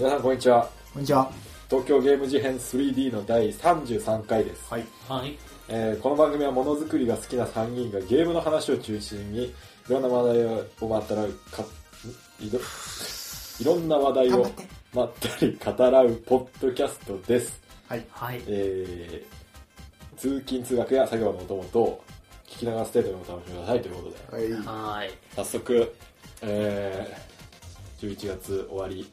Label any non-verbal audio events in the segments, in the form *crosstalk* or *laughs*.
はい。皆さんこんにちは。こんにちは。東京ゲーム事変 3D の第33回です。はい。はい。えーこの番組はものづくりが好きな3人がゲームの話を中心に、いろんな話題をまったらうか、んいろ、いろんな話題をまったり語らうポッドキャストです。はい。はい。えー、通勤通学や作業のお供と、聞き流す程度にお楽しみくださいということで、はい。はい。早速、えー、11月終わり、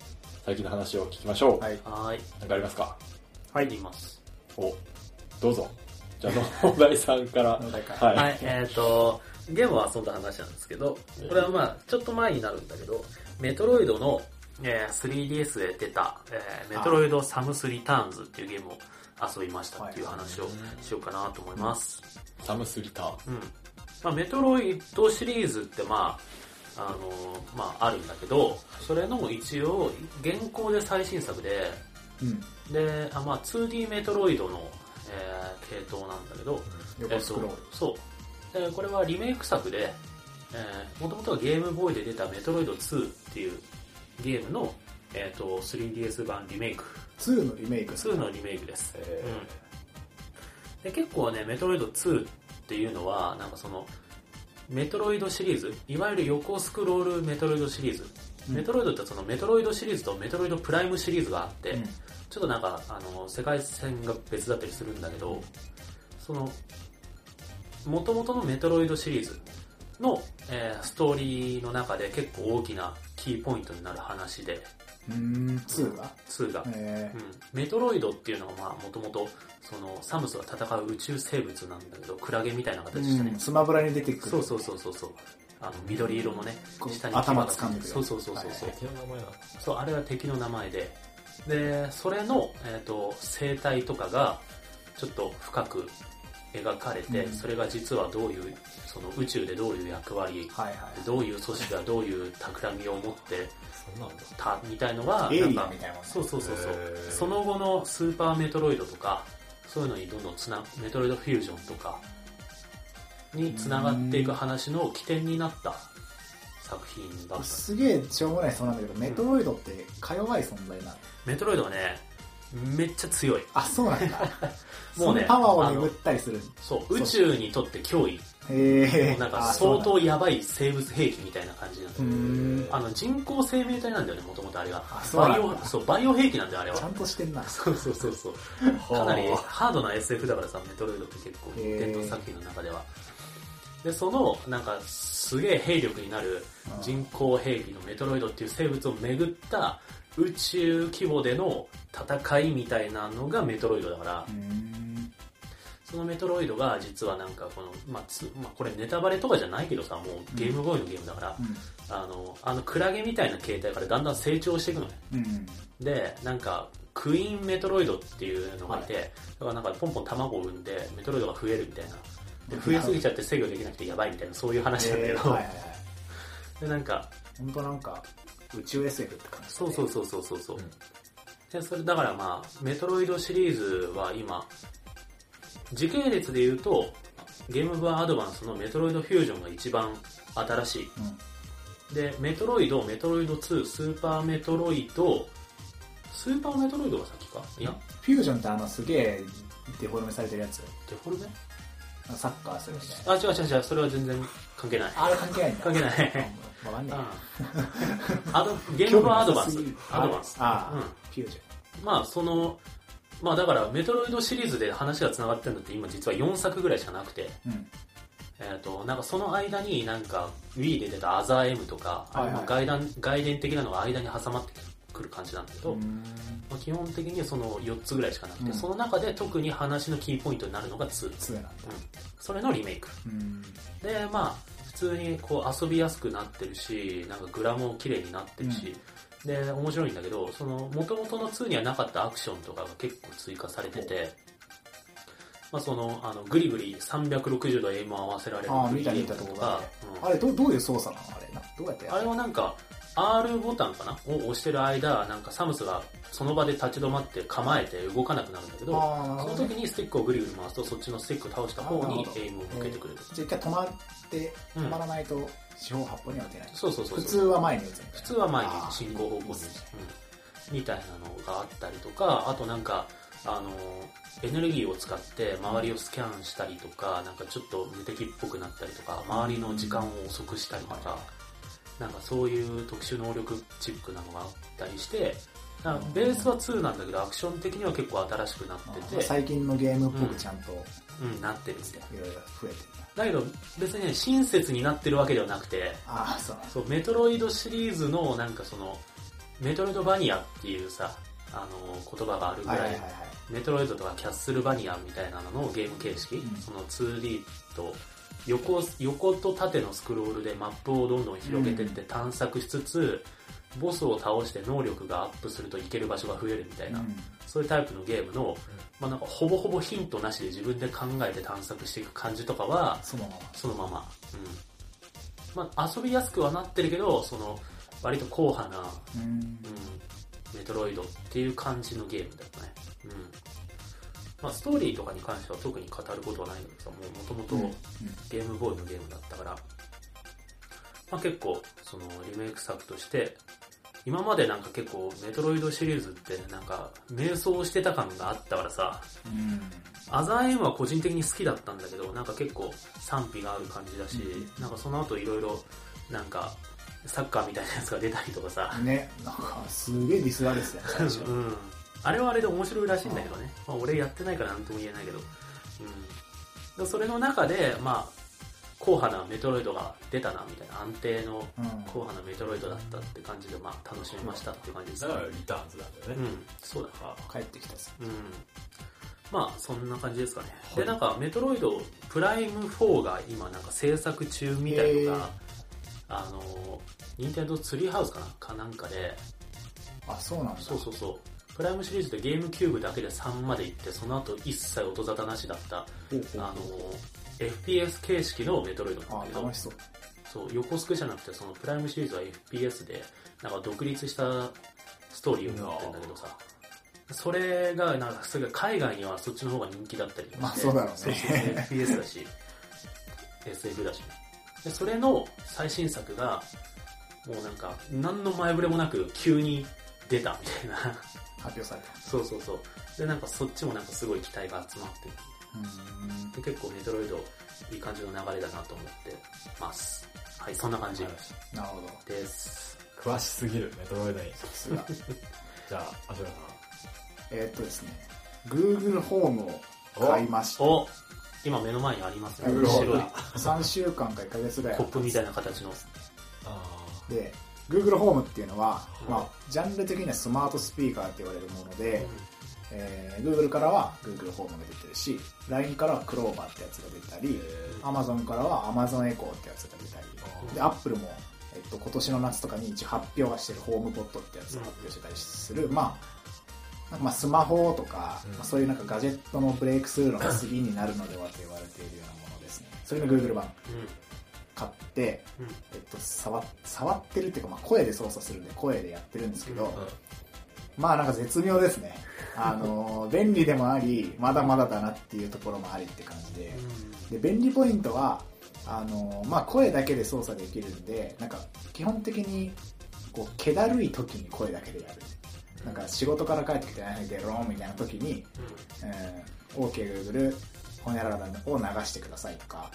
最近の話を聞きましょう。はい。はい。なんかありますか？はい言います。お、どうぞ。じゃあ、野田さんから。野田からはい。はい。えっ、と、ゲームは遊んだ話なんですけど、これはまあ、ちょっと前になるんだけど、メトロイドの、えー 3DS で出た、えーメトロイドサムスリターンズっていうゲームを遊びましたっていう話をしようかなと思います。サムスリターン。うん。まあ、メトロイドシリーズってまあ、あのまああるんだけど、それの一応、現行で最新作で、うん。で、あまあ 2D メトロイドの、えー系統なんだけど、横スクロールえっ。とそう。でこれはリメイク作で、えー、もともとはゲームボーイで出たメトロイド2っていうゲームの、えー、と 3DS 版リメイク。2のリメイク。2のリメイクです。えうん、で結構ね、メトロイド2っていうのは、なんかその、メトロイドシリーズ、いわゆる横スクロールメトロイドシリーズ。うんメトロイドってそのメトロイドシリーズとメトロイドプライムシリーズがあって、うんちょっとなんか、あの、世界線が別だったりするんだけど、その、元々のメトロイドシリーズの、えーストーリーの中で結構大きなキーポイントになる話で、うー？ん、2が2が。えうん、メトロイドっていうのはまあもともとそのサムスが戦う宇宙生物なんだけどクラゲみたいなー形してね、うんスマブラに出てくる。そうそうそうそうそう。あの緑色のね下に頭牙が掴んでくる。そうそうそうそうそう、はい敵の名前。そうあれは敵の名前で。でそれの、えー、と生態とかがちょっと深く描かれて、うんそれが実はどういうその宇宙でどういう役割はいはい。どういう組織がどういう企みを持って。たみたいのがなんかみたいなもんねそうそうそうそうその後のスーパーメトロイドとかそういうのにどんどんつなメトロイドフュージョンとかにつながっていく話の起点になった作品だったすげえしょうもないそうなんだけど、メトロイドってか弱い存在なの？メトロイドはねめっちゃ強いあ、そうなんだ。*laughs* もうねパワーを巡ったりする。そう宇宙にとって脅威へえ。なんか相当やばい生物兵器みたいな感じなんだ。あの人工生命体なんだよねもともとあれがバイオそうバイオ兵器なんだよあれはちゃんとしてんな。そうそうそうそうかなりハードな SF だからさ、メトロイドって結構、伝統作品の中では。で、その、なんか、すげえ兵力になる人工兵器のメトロイドっていう生物をめぐった宇宙規模での戦いみたいなのがメトロイドだから。そのメトロイドが実はなんかこの、まあつまあ、これネタバレとかじゃないけどさ、もうゲームボーイのゲームだから、うんあの、あのクラゲみたいな形態からだんだん成長していくのね。うん。で、なんか、クイーンメトロイドっていうのがいて、はだからなんかポンポン卵を産んで、メトロイドが増えるみたいな。で、増えすぎちゃって制御できなくてやばいみたいな、そういう話なんだけど、えーはいはいはい。で、なんか、本当なんか、宇宙 SF って感じ。そうそうそうそうそうそう、うんで、それだからまあ、メトロイドシリーズは今、時系列で言うと、ゲームボーイアドバンスのメトロイドフュージョンが一番新しい。うん。で、メトロイド、メトロイド2、スーパーメトロイド、スーパーメトロイドが先か？いや、フュージョンってあのすげえデフォルメされてるやつ。デフォルメ？サッカーするみたいな。あ、違う違う違う、それは全然関係ない。あれ関係ないんだ。関係ないうん。わかんない。うんアドゲームボーイアドバンス。アドバンス。ああ、うんフュージまあ、その、まあだから、メトロイドシリーズで話が繋がってるのって今実は4作ぐらいしかなくて、ョン。うん。えっ、と、なんかその間になんか Wii で出たアザー M とか、あはいはいの外伝外伝的なのが間に挟まってくる感じなんだけど、まあ、基本的にはその4つぐらいしかなくて、うんその中で特に話のキーポイントになるのが2。2なんだ。それのリメイク。うん。で、まあ、普通にこう遊びやすくなってるし、なんかグラも綺麗になってるし、で、面白いんだけど、その、元々の2にはなかったアクションとかが結構追加されてて、まあその、あの、ぐりぐり360度エイムを合わせられるああ、グリ見たゲームと見たとこがか、うんあれ、どどういう操作なの？あれな。どうやってやるあれはなんか、R ボタンかな？を押してる間、なんかサムスがその場で立ち止まって構えて動かなくなるんだけど、その時にスティックをぐりぐり回すと、そっちのスティックを倒した方にエイムを向けてくれる。じゃあ一回止まって、うん止まらないと四方八方には打てない。そうそうそうそう。普通は前に打つ普通は前に進行方向に、うん、みたいなのがあったりとかあとなんかあのエネルギーを使って周りをスキャンしたりとかなんかちょっと無敵っぽくなったりとか周りの時間を遅くしたりとか、なんかそういう特殊能力チックなのがあったりしてベースは2なんだけどアクション的には結構新しくなってて、最近のゲームっぽくちゃんとうん、なってるみたい。いろいろ増えてるんだ。だけど別にね親切になってるわけではなくてああ、そうそう、メトロイドシリーズのなんかその、メトロイドバニアっていうさ、あの、言葉があるぐらいはいはいはい。メトロイドとかキャッスルバニアみたいなののゲーム形式、うん。その 2D と横、横と縦のスクロールでマップをどんどん広げてって探索しつつ、ボスを倒して能力がアップするといける場所が増えるみたいな、うんそういうタイプのゲームの、まあなんかほぼほぼヒントなしで自分で考えて探索していく感じとかは、そのまま。そのまま。うん。まあ遊びやすくはなってるけど、その、割と硬派な、うんうん、メトロイドっていう感じのゲームだったね。うん。まあストーリーとかに関しては特に語ることはないんだけどさ、もう元々ゲームボーイのゲームだったから、まあ結構、そのリメイク作として、今までなんか結構メトロイドシリーズってなんか迷走してた感があったからさ、うん。アザー M は個人的に好きだったんだけど、なんか結構賛否がある感じだし、うなんかその後いろいろ、なんか、サッカーみたいなやつが出たりとかさ、ね、なんかすげえディスられてたよ、最初。*laughs* うん。あれはあれで面白いらしいんだけどね。まあ俺やってないからなんとも言えないけど。うん。でそれの中で、まあ、硬派なメトロイドが出たな、みたいな安定のうん硬派なメトロイドだったって感じで、まあ楽しみましたっていう感じですだね。からリターンズなんだよね。うん、そうだ。あ帰ってきたぞ。うん。まあ、そんな感じですかね。はいで、なんか、メトロイドプライム4が今なんか制作中みたいのが、あの、ニンテンドーツリーハウスかな？かなんかで、あ、そうなんだ。そうそうそう。プライムシリーズでゲームキューブだけで3まで行って、その後一切音沙汰なしだった、ほうほうあの、FPS 形式のメトロイドなんだあけどそう。そう、横スクじゃなくて、そのプライムシリーズは FPS で、なんか独立したストーリーを持ってるんだけどさ、それが、なんかすごい海外にはそっちの方が人気だったりまあそうだろうね FPS だし、SF だし。で、それの最新作が、もうなんか、何の前触れもなく急に出たみたいな。発表された。そうそうそう。で、なんかそっちもなんかすごい期待が集まってうんで結構メトロイドいい感じの流れだなと思ってます。はい、そんな感じなるほど。です。詳しすぎる、メトロイドに。さすが。*laughs* じゃあ、アシュラえーっとですね、Google ホームを買いました。お今目の前にありますね。ムが3週間か1ヶ月ぐらいコップみたいな形の。さん。あで、Google ホームっていうのは、うんまあ、ジャンル的にはスマートスピーカーって言われるもので、うえー Google からは Google ホームが出てるし、LINE からは Clover ってやつが出たり、Amazon からは Amazon Echo ってやつが出たり、で、Apple も、えっと、今年の夏とかに一応発表はしてるホームポットってやつを発表してたりする、まあ、まあスマホとか、うん。まあそういうなんかガジェットのブレイクスルーの次になるのではと言われているようなものですね。それの Google 版。ん。買って、うん。うん。えっと、触触ってるっていうか、まあ、声で操作するんで声でやってるんですけど、うんまあなんか絶妙ですね。あのー *laughs* 便利でもあり、まだまだだなっていうところもありって感じで。で、便利ポイントは、あのーまあ声だけで操作できるんで、なんか基本的に、こう、気だるい時に声だけでやる。なんか仕事から帰ってきて、はいゲローンみたいな時に、えー、OK Google、ほにゃららを流してくださいとか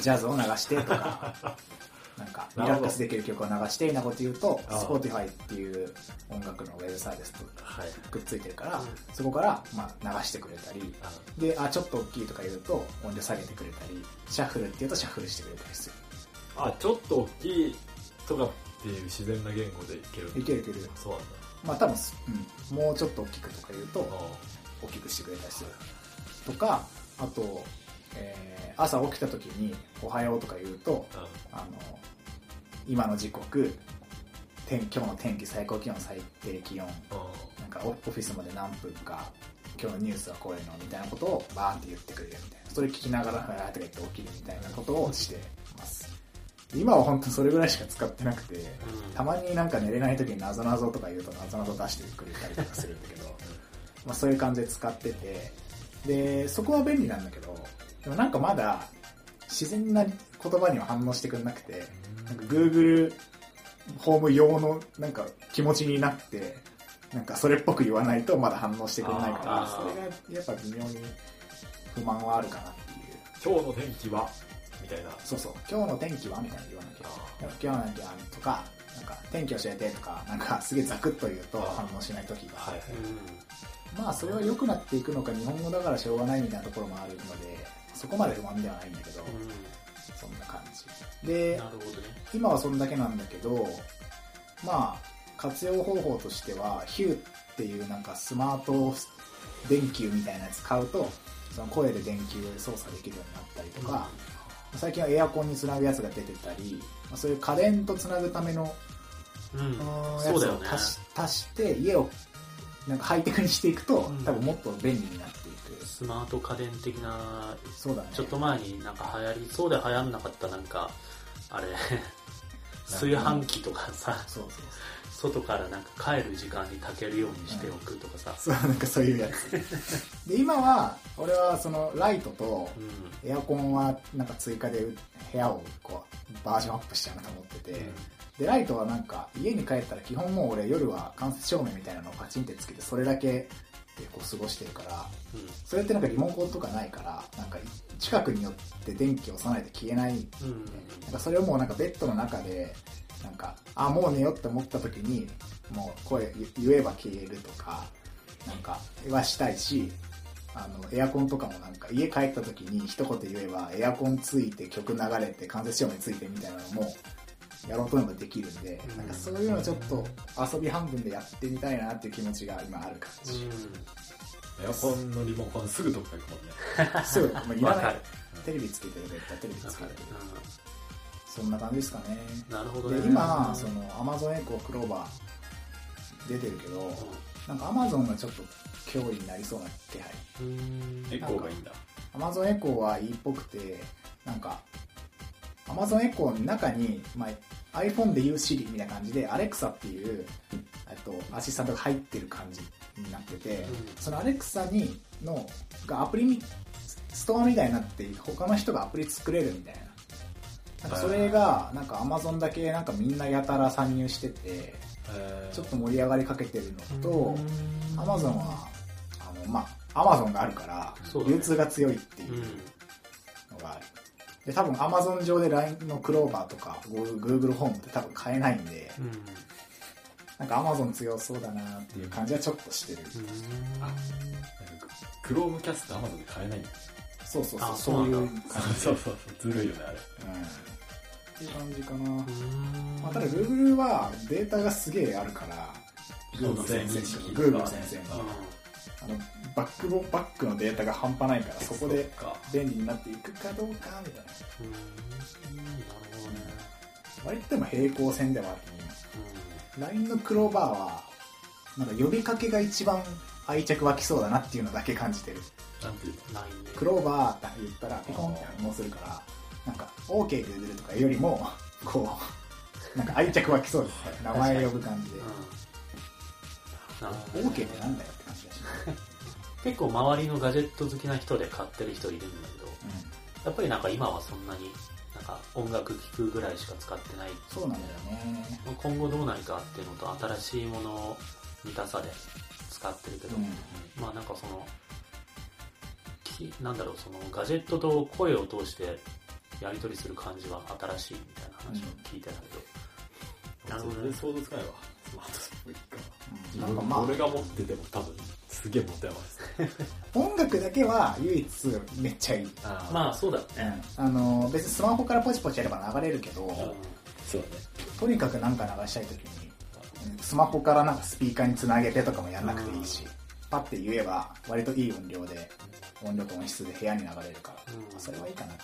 ジャズを流してとか、*laughs* なんかリラックスできる曲を流してみたいなこと言うと、Spotify っていう音楽のウェブサービスとはい。くっついてるから、うんそこから、まあ、流してくれたり、あで、あ、ちょっと大きいとか言うと音量下げてくれたり、シャッフルって言うとシャッフルしてくれたりすあ、ちょっと大きいとかっていう自然な言語でいけるる。いけるいける。そうなんだ。まあ多分、うん、もうちょっと大きくとか言うと、あ大きくしてくれたりする。とか、あと、えー朝起きた時に、おはようとか言うと、ああの、今の時刻、天今日の天気、最高気温、最低気温、あなんかオオフィスまで何分か、今日のニュースはこういうのみたいなことをバーンって言ってくれるみたいな。それ聞きながら、あーとか言って起きるみたいなことをしてます。今は本当それぐらいしか使ってなくて、うん。たまになんか寝れない時になぞなぞとか言うとなぞなぞ出してくれたりとかするんだけど、まあそういう感じで使ってて、で、そこは便利なんだけど、でもなんかまだ自然な言葉には反応してくれなくて、なんか Google ホーム用のなんか気持ちになって、なんかそれっぽく言わないとまだ反応してくれないから、それがやっぱ微妙に不満はあるかなっていう。今日の天気は？みたいな。そうそう、今日の天気はみたいな言わなきゃ。今日の天気はとか、なんか天気教えてとか、なんかすげえザクッと言うと反応しない時が。はい。まあそれは良くなっていくのか日本語だからしょうがないみたいなところもあるので、そこまで不満ではないんだけど、うんうんそんな感じ。でね。今はそんだけなんだけど、まあ、活用方法としては、ヒューっていうなんかスマート電球みたいなやつ買うと、その声で電球で操作できるようになったりとか、最近はエアコンにつなぐやつが出てたり、まあそういう家電とつなぐためのうん、やつそうだよね。を足し足して家をなんかハイテクにしていくと、うん多分もっと便利になって。スマート家電的な、そうだね。ちょっと前になんか流行りそうで流行んなかったなんか、あれ、*laughs* 炊飯器とかさ、そうそう外からなんか帰る時間に炊けるようにしておくとかさ、そう。そう、なんかそういうやつ。で、今は、俺はそのライトとうん。エアコンはなんか追加で部屋をこうバージョンアップしちゃうなと思ってて、で、ライトはなんか家に帰ったら基本もう俺夜は間接照明みたいなのをパチンってつけてそれだけでこう過ごしてるから、うんそれってなんかリモコンとかないから、なんか近くによって電気を押さないと消えない。うん。なんかそれをもうなんかベッドの中で、なんか、あ、もう寝ようって思った時に、もう声言言えば消えるとか、なんか、はしたいし、あの、エアコンとかもなんか家帰った時に一言言えばエアコンついて曲流れて間接照明ついてみたいなのもやろうと思えばできるんで、うんなんかそういうのちょっと遊び半分でやってみたいなっていう気持ちが今ある感じ。エアコンのリモコンすぐどっか行くもんね。すぐ、もういらない。テレビつけてる絶対テレビつけてる。うそんな感じですかね。んなるほどね。で今その Amazon エコークローバー出てるけどなんか Amazon がちょっと脅威になりそうな気配うん。エコーがいいんだ。Amazon エコーはいいっぽくてなんか Amazon エコーの中に、まあ、iPhone でいう Siri みたいな感じで Alexa っていうえっとアシスタントが入ってる感じになってて、その Alexa にのがアプリみストアみたいになって他の人がアプリ作れるみたいな。なんかそれがなんか Amazon だけなんかみんなやたら参入しててえー。ちょっと盛り上がりかけてるのと、うん。アマゾンは、あの、まあ、アマゾンがあるから流通が強いっていううんのがある。で、多分アマゾン上で LINE のクローバーとか Google ホームって多分買えないんで、うん。なんかアマゾン強そうだなっていう感じはちょっとしてる。うんなんかクロームキャスト Amazon で買えないんだ。そうそうそう、あそういうそう。*laughs* そうそうそう。ずるいよね、あれ。うん。っていう感じかな。うんまあ、ただ Google はデータがすげえあるから、Google 先生 Google 先生のうあのバックボバックのデータが半端ないからそこで便利になっていくかどうかみたいな。割とでも平行線ではある。LINE のクローバーは、なんか呼びかけが一番愛着湧きそうだなっていうのだけ感じてる。クローバーって言ったらピコンって反応するから、なんか OKGoogle とかよりも、こう、なんか愛着湧きそうですね。名前呼ぶ感じで。OK ってなんだよ。結構周りのガジェット好きな人で買ってる人いるんだけど、うん。やっぱりなんか今はそんなに、なんか音楽聴くぐらいしか使ってない。そうなんだよね。今後どうなるかっていうのと新しいものを見たさで使ってるけど、うん。まあなんかその、きなんだろう、そのガジェットと声を通してやり取りする感じは新しいみたいな話を聞いてたけど、なるほどね想像つかないわ。スマートフォン一うん家なんかまあ俺、が持ってても多分、すげえ持て余すね。音楽だけは唯一めっちゃいい。あまあそうだよね。あの、別にスマホからポチポチやれば流れるけど、そうだね。とにかくなんか流したいときに、スマホからなんかスピーカーにつなげてとかもやんなくていいし、パッて言えば割といい音量で、音量と音質で部屋に流れるから、うんそれはいいかなって。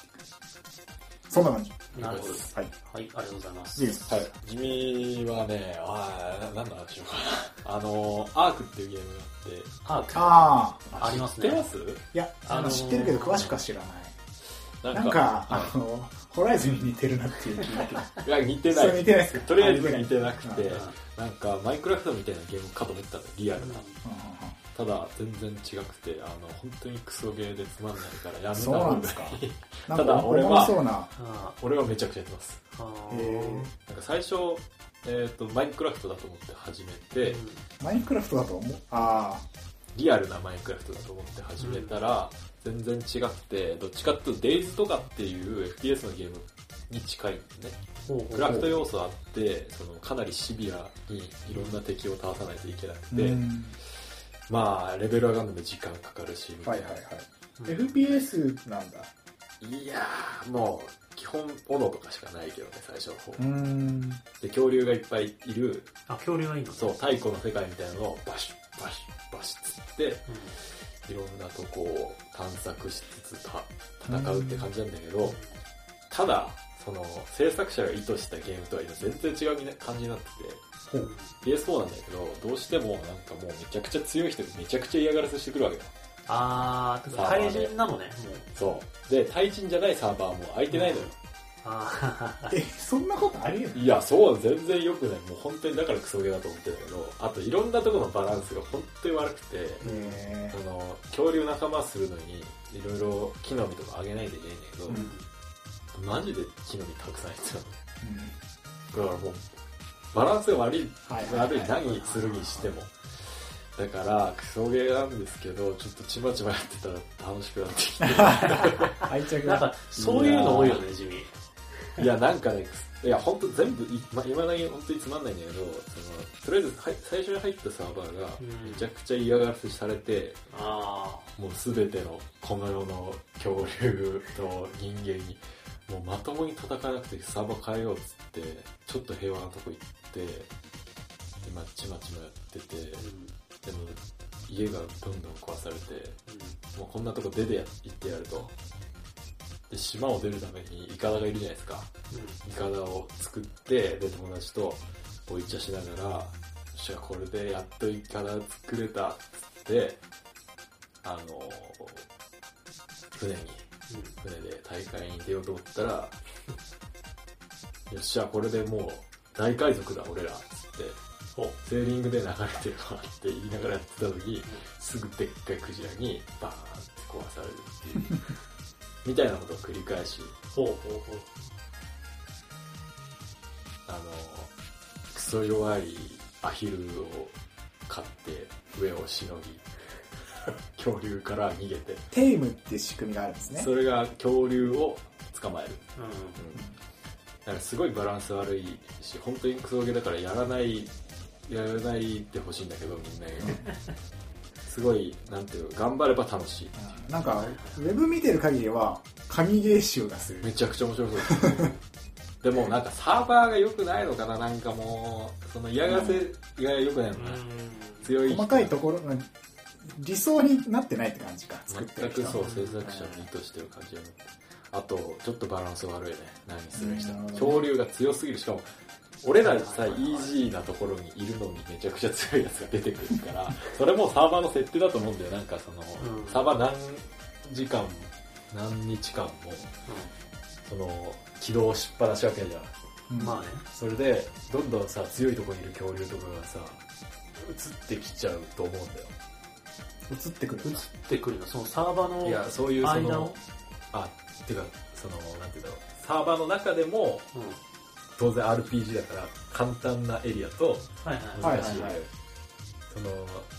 そんな感じ。なるほど。はい。はい、ありがとうございます。いいです。はい。地味はね、あー、ななんの話しようかな。*laughs* あの、アークっていうゲームがあって、アーク？ああ、ありますね知って。ます？いや、あの、あのー知ってるけど詳しくは知らない。なんか、あの、ホライズンに似てるなっていう気が *laughs* いや似てなそれい似てないですかとりあえず似てなくてうんなんかマインクラフトみたいなゲームかと思ったのリアルなうんうんただ全然違くてあの本当にクソゲーでつまんないからやめたそうな方がんですか。た *laughs* だなんか俺は俺はめちゃくちゃやってます。なんか最初えっ、とマインクラフトだと思って始めて、マインクラフトだと思う？あリアルなマインクラフトだと思って始めたら、全然違くてどっちかっていうとデイズとかっていう FPS のゲームに近いんですねクラフト要素あってそのかなりシビアにいろんな敵を倒さないといけなくあ。て、うんまあレベル上がるのも時間かかるしみたな、はいいはいはい。うん FPS なんだ。いやーもう基本斧とかしかないけどね最初の方、うん。で恐竜がいっぱいいる。あ恐竜がいいのそう太古の世界みたいなのをバシッバシッバシッつってうん。いろんなとこを探索しつつた戦うって感じなんだけど、ただその制作者が意図したゲームとは全然違う感じになってて PS4 なんだけどどうしてもなんかもうめちゃくちゃ強い人がめちゃくちゃ嫌がらせしてくるわけよ。あー、対人なのね、もう。そう。で対人じゃないサーバーも空いてないのよ、あ *laughs* え、そんなことありえるいやそう全然良くない。もう本当にだからクソゲーだと思ってたけどあといろんなところのバランスが本当に悪くてえその恐竜仲間するのにいろいろ木の実とかあげないといけないんだけど、うん。マジで木の実たくさん必ー要だからもうバランスが悪い悪い何するにしても。だからクソゲーなんですけどちょっとちまちまやってたら楽しくなってきて。愛着が。なんか、そういうの多いよね、地味。いやなんかねいや本当全部いま今だけ本当につまんないんだけどそのとりあえずはい最初に入ったサーバーがうん。めちゃくちゃ嫌がらせされて、あもう全てのこの世の恐竜と人間にもうまともに戦わなくてサーバー変えようっつってちょっと平和なとこ行って今ちまちまやってて。でも家がどんどん壊されてもうこんなとこ出てや行ってやると。で島を出るためにイカダがいるじゃないですか。イカダを作ってで友達とおいちゃしながらよっしゃこれでやっとイカダ作れたっつってあの船に船で大会に出ようと思ったら *laughs* よっしゃこれでもう大海賊だ俺らっつって。おセーリングで流れてるわって言いながらやってた時すぐでっかいクジラにバーンって壊されるっていう。*laughs* みたいなことを繰り返し。ほうほうほう。あのクソ弱いアヒルを飼って上をしのぎ *laughs* 恐竜から逃げて、テイムって仕組みがあるんですね。それが恐竜を捕まえる、うだからすごいバランス悪いし本当にクソゲーだからやらないやらないってほしいんだけどみんなにすごいなんていうか頑張れば楽しいうんなんか、ウェブ見てる限りは、神ゲー集がする。めちゃくちゃ面白そうですでもなんかサーバーが良くないのかななんかもうその嫌がらせが良くないのん。かな、うん。強い人細かいところ、うん理想になってないって感じか。作って全くそう制作者の意図してる感じがあとちょっとバランス悪いね。何する人。うん。恐竜が強すぎる。しかも俺らさイージーなところにいるのにめちゃくちゃ強いやつが出てくるから *laughs* それもサーバーの設定だと思うんだよ。なんかその、うん。サーバー何時間何日間もその起動しっぱなしわけじゃん。うん。まあね。それでどんどんさ強いところにいる恐竜とかがさ移ってきちゃうと思うんだよ。映ってくる映ってくるの、そのサーバーのいやそういうそのあてかそのなんていうんだろうサーバーの中でもうん。当然 RPG だから簡単なエリアとはいはい。難しい、はいはいはいその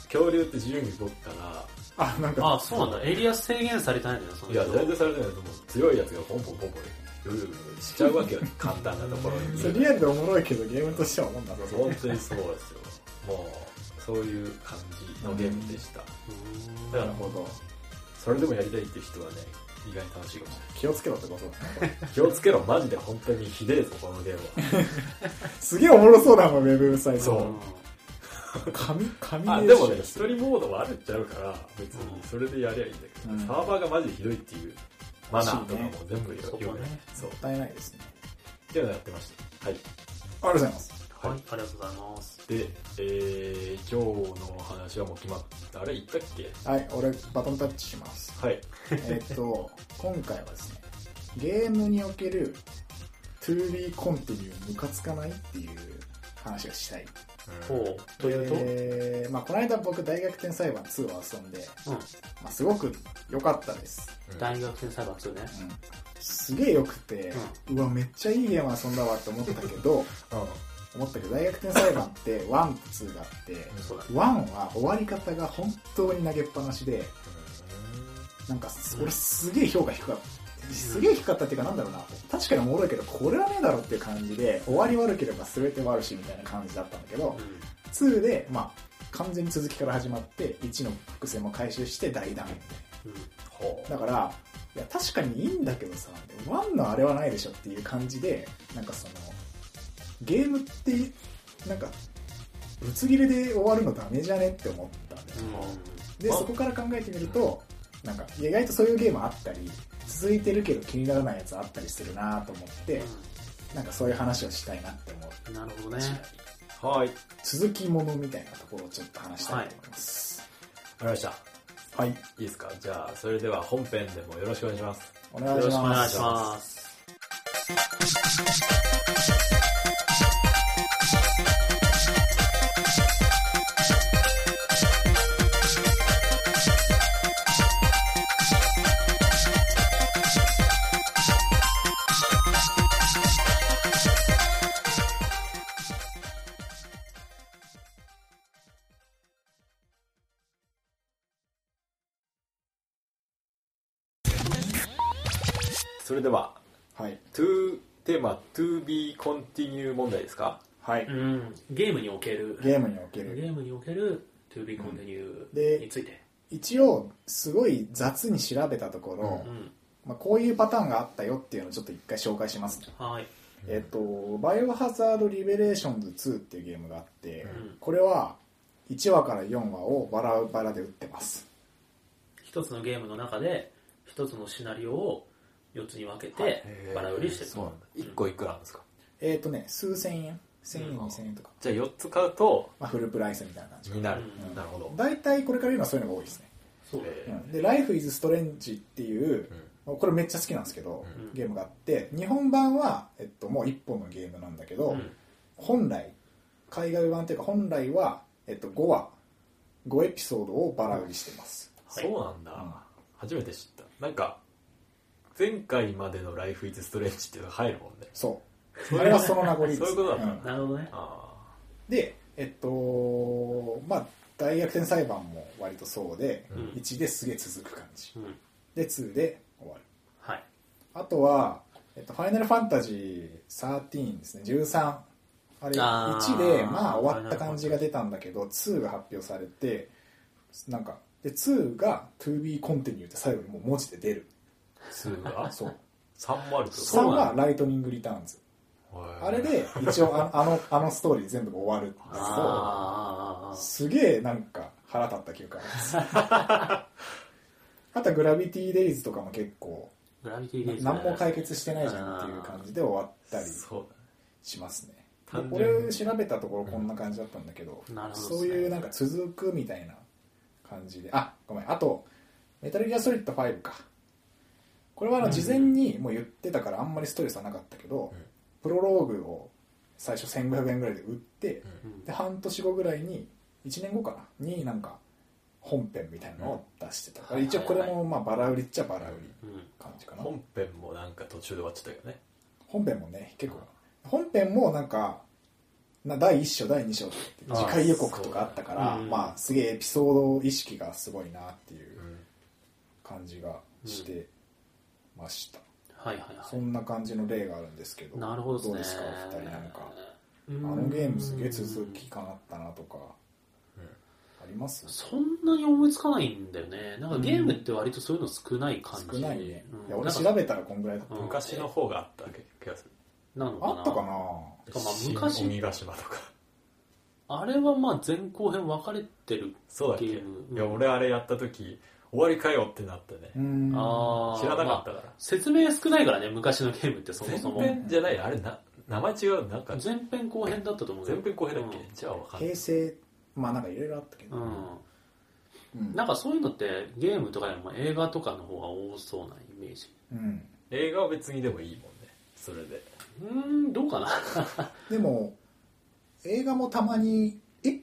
恐竜って自由に動くからあ、なんか、あ、そうなんだ。エリア制限されてないんだよ、そのいや全然されてないと思う強いやつがポンポンポンポンしちゃうわけよ簡単なところにそれリアルでおもろいけど、ゲームとしてはもんだぞ。本当にそうですよもうそういう感じのゲームでした、うんだからなるほど。それでもやりたいっていう人はね意外に楽しいかもしれない気をつけろってこと。気をつけろマジで本当にひでえぞこのゲームは。*laughs* すげえおもろそうだもん、ウェブサイト。そう。神、神あでもね一人モードもあるっちゃあるから別にそれでやりゃいいんだけど、うん。サーバーがマジでひどいっていうマナーとかも全部よそこね。よくね。そう。もったいないですね。っていうのをやってました。はい。ありがとうございます。はい、ありがとうございます。で、えー、今日の話はもう決まったあれ言ったっけはい、俺、バトンタッチします。はい。*laughs* えっと、今回はですね、ゲームにおける 2B コンティニュームカつかないっていう話がしたい。ほうというと、で、まあ、この間僕大逆転裁判2を遊んで、うん、まあ、すごく良かったです。大学生裁判2ね。うん。すげえ良くて、うわ、めっちゃいいゲーム遊んだわって思ったけど、思ったけど大逆転裁判って1と2があって、そうだね1は終わり方が本当に投げっぱなしで、なんかうん俺すげえ評価低かった。すげえ低かったっていうかなんだろうな、確かにおもろいけど、これはねえだろっていう感じで、終わり悪ければ全て悪しみたいな感じだったんだけど、2で、まあ、完全に続きから始まって、1の伏線も回収して大団円。うんうん。ほだから、いや、確かにいいんだけどさ、1のあれはないでしょっていう感じで、なんかその、ゲームって、なんか、ぶつ切れで終わるのダメじゃねって思ったんだよ。で、まあそこから考えてみると、なんか、意外とそういうゲームあったり、続いてるけど気にならないやつあったりするなと思って、なんかそういう話をしたいなって思う。うんなるほどねうはい続きものみたいなところをちょっと話したいと思います。わかりましたはい。いいですか？じゃあそれでは本編でもよろしくお願いしますお願いしよろしくお願ます。いしますでははい。と、テーマ to be continue 問題ですか？はい。うんゲームにおけるゲームにおける。ゲームにおける To be continue でについて一応、すごい雑に調べたところ、うんまあ、こういうパターンがあったよっていうのをちょっと一回紹介しますね。はいえっと、バイオハザードリベレーションズ2っていうゲームがあって、うんこれは1話から4話をバラバラで売ってます。一つのゲームの中で一つのシナリオを4つに分けはい。てバラ売りしてるそうなんだ。1個いくらなんですか？えっ、とね、数千円 ?1000 円、うん2000円とか。じゃあ4つ買うとまあ、フルプライスみたいな感じ。になる、うん。なるほど。大体これから言うのはそういうのが多いですね。そう。えうん。で、Life is Strange っていう、これめっちゃ好きなんですけど、うん。ゲームがあって、日本版は、えっと、もう1本のゲームなんだけど、うん。本来、海外版っていうか本来は、えっと、5話、5エピソードをバラ売りしてます。はいそうなんだ、うん。初めて知った。なんか前回までの「Life is Strange」っていうのが入るもんねそう。あれはその名残です。そういうことなんだんなるほどねあで、えっと、まあ、大逆転裁判も割とそうで、うん1ですげえ続く感じ。うんで、2で終わる。はいあとは、えっと、ファイナルファンタジー13ですね、13。あれ、あー1で、まあ終わった感じが出たんだけど、2が発表されて、なんか、で、2が To be continue って最後にもう文字で出る。あ2がそう。3もあるって3そうなんだはライトニングリターンズ。ことあれで、一応ああの、あのストーリー全部が終わるんですけど、ああすげえなんか腹立った記憶あります。*laughs* あとはグラビティデイズとかも結構、グラビティデイズ何も解決してないじゃんっていう感じで終わったりしますね。単これ調べたところこんな感じだったんだけど、なるほどね。そういうなんか続くみたいな感じで、あ、ごめん、あと、メタルギアソリッド5か。これはあの事前にもう言ってたからあんまりストレスはなかったけど、うん。プロローグを最初1500円ぐらいで売って、うん。で半年後ぐらいに1年後かな？になんか本編みたいなのを出してた、うん一応これもまあバラ売りっちゃバラ売りうん。感じかな、本編もなんか途中で終わっちゃったけどね。本編もね結構、本編もなんかな第1章第2章次回予告とかあったからそううん。まあすげえエピソード意識がすごいなっていううん。感じがしてました、はいはいはそんな感じの例があるんですけどいなるほどですね。うですかお二人なんか。ああのゲームすげえ続き感あったなとかうんあります？そんなに思いつかないんだよね。なんかゲームって割とそういうの少ない感じ。少ないね、うん。いや俺なんか調べたらこんぐらいだった、うん。昔の方があった気がする。なのかな？あったかな？てかまあ新昔鬼ヶ島とか。あれはまあ前後編分かれてるそうだっけ？いゲームや俺あれやった時終わりかよってなったね。うん。あー。知らなかったまあから説明少ないからね昔のゲームってそも前そも。編じゃないあれな名前違うなんか前編後編だったと思うよ。前編後編だっけ？うん。じゃあわかんない。平成まあなんかいろいろあったけど、うん。うん。なんかそういうのってゲームとかよりも映画とかの方が多そうなイメージ。うん。映画は別にでもいいもんね。それで。うーんどうかな？*laughs* でも映画もたまにえ？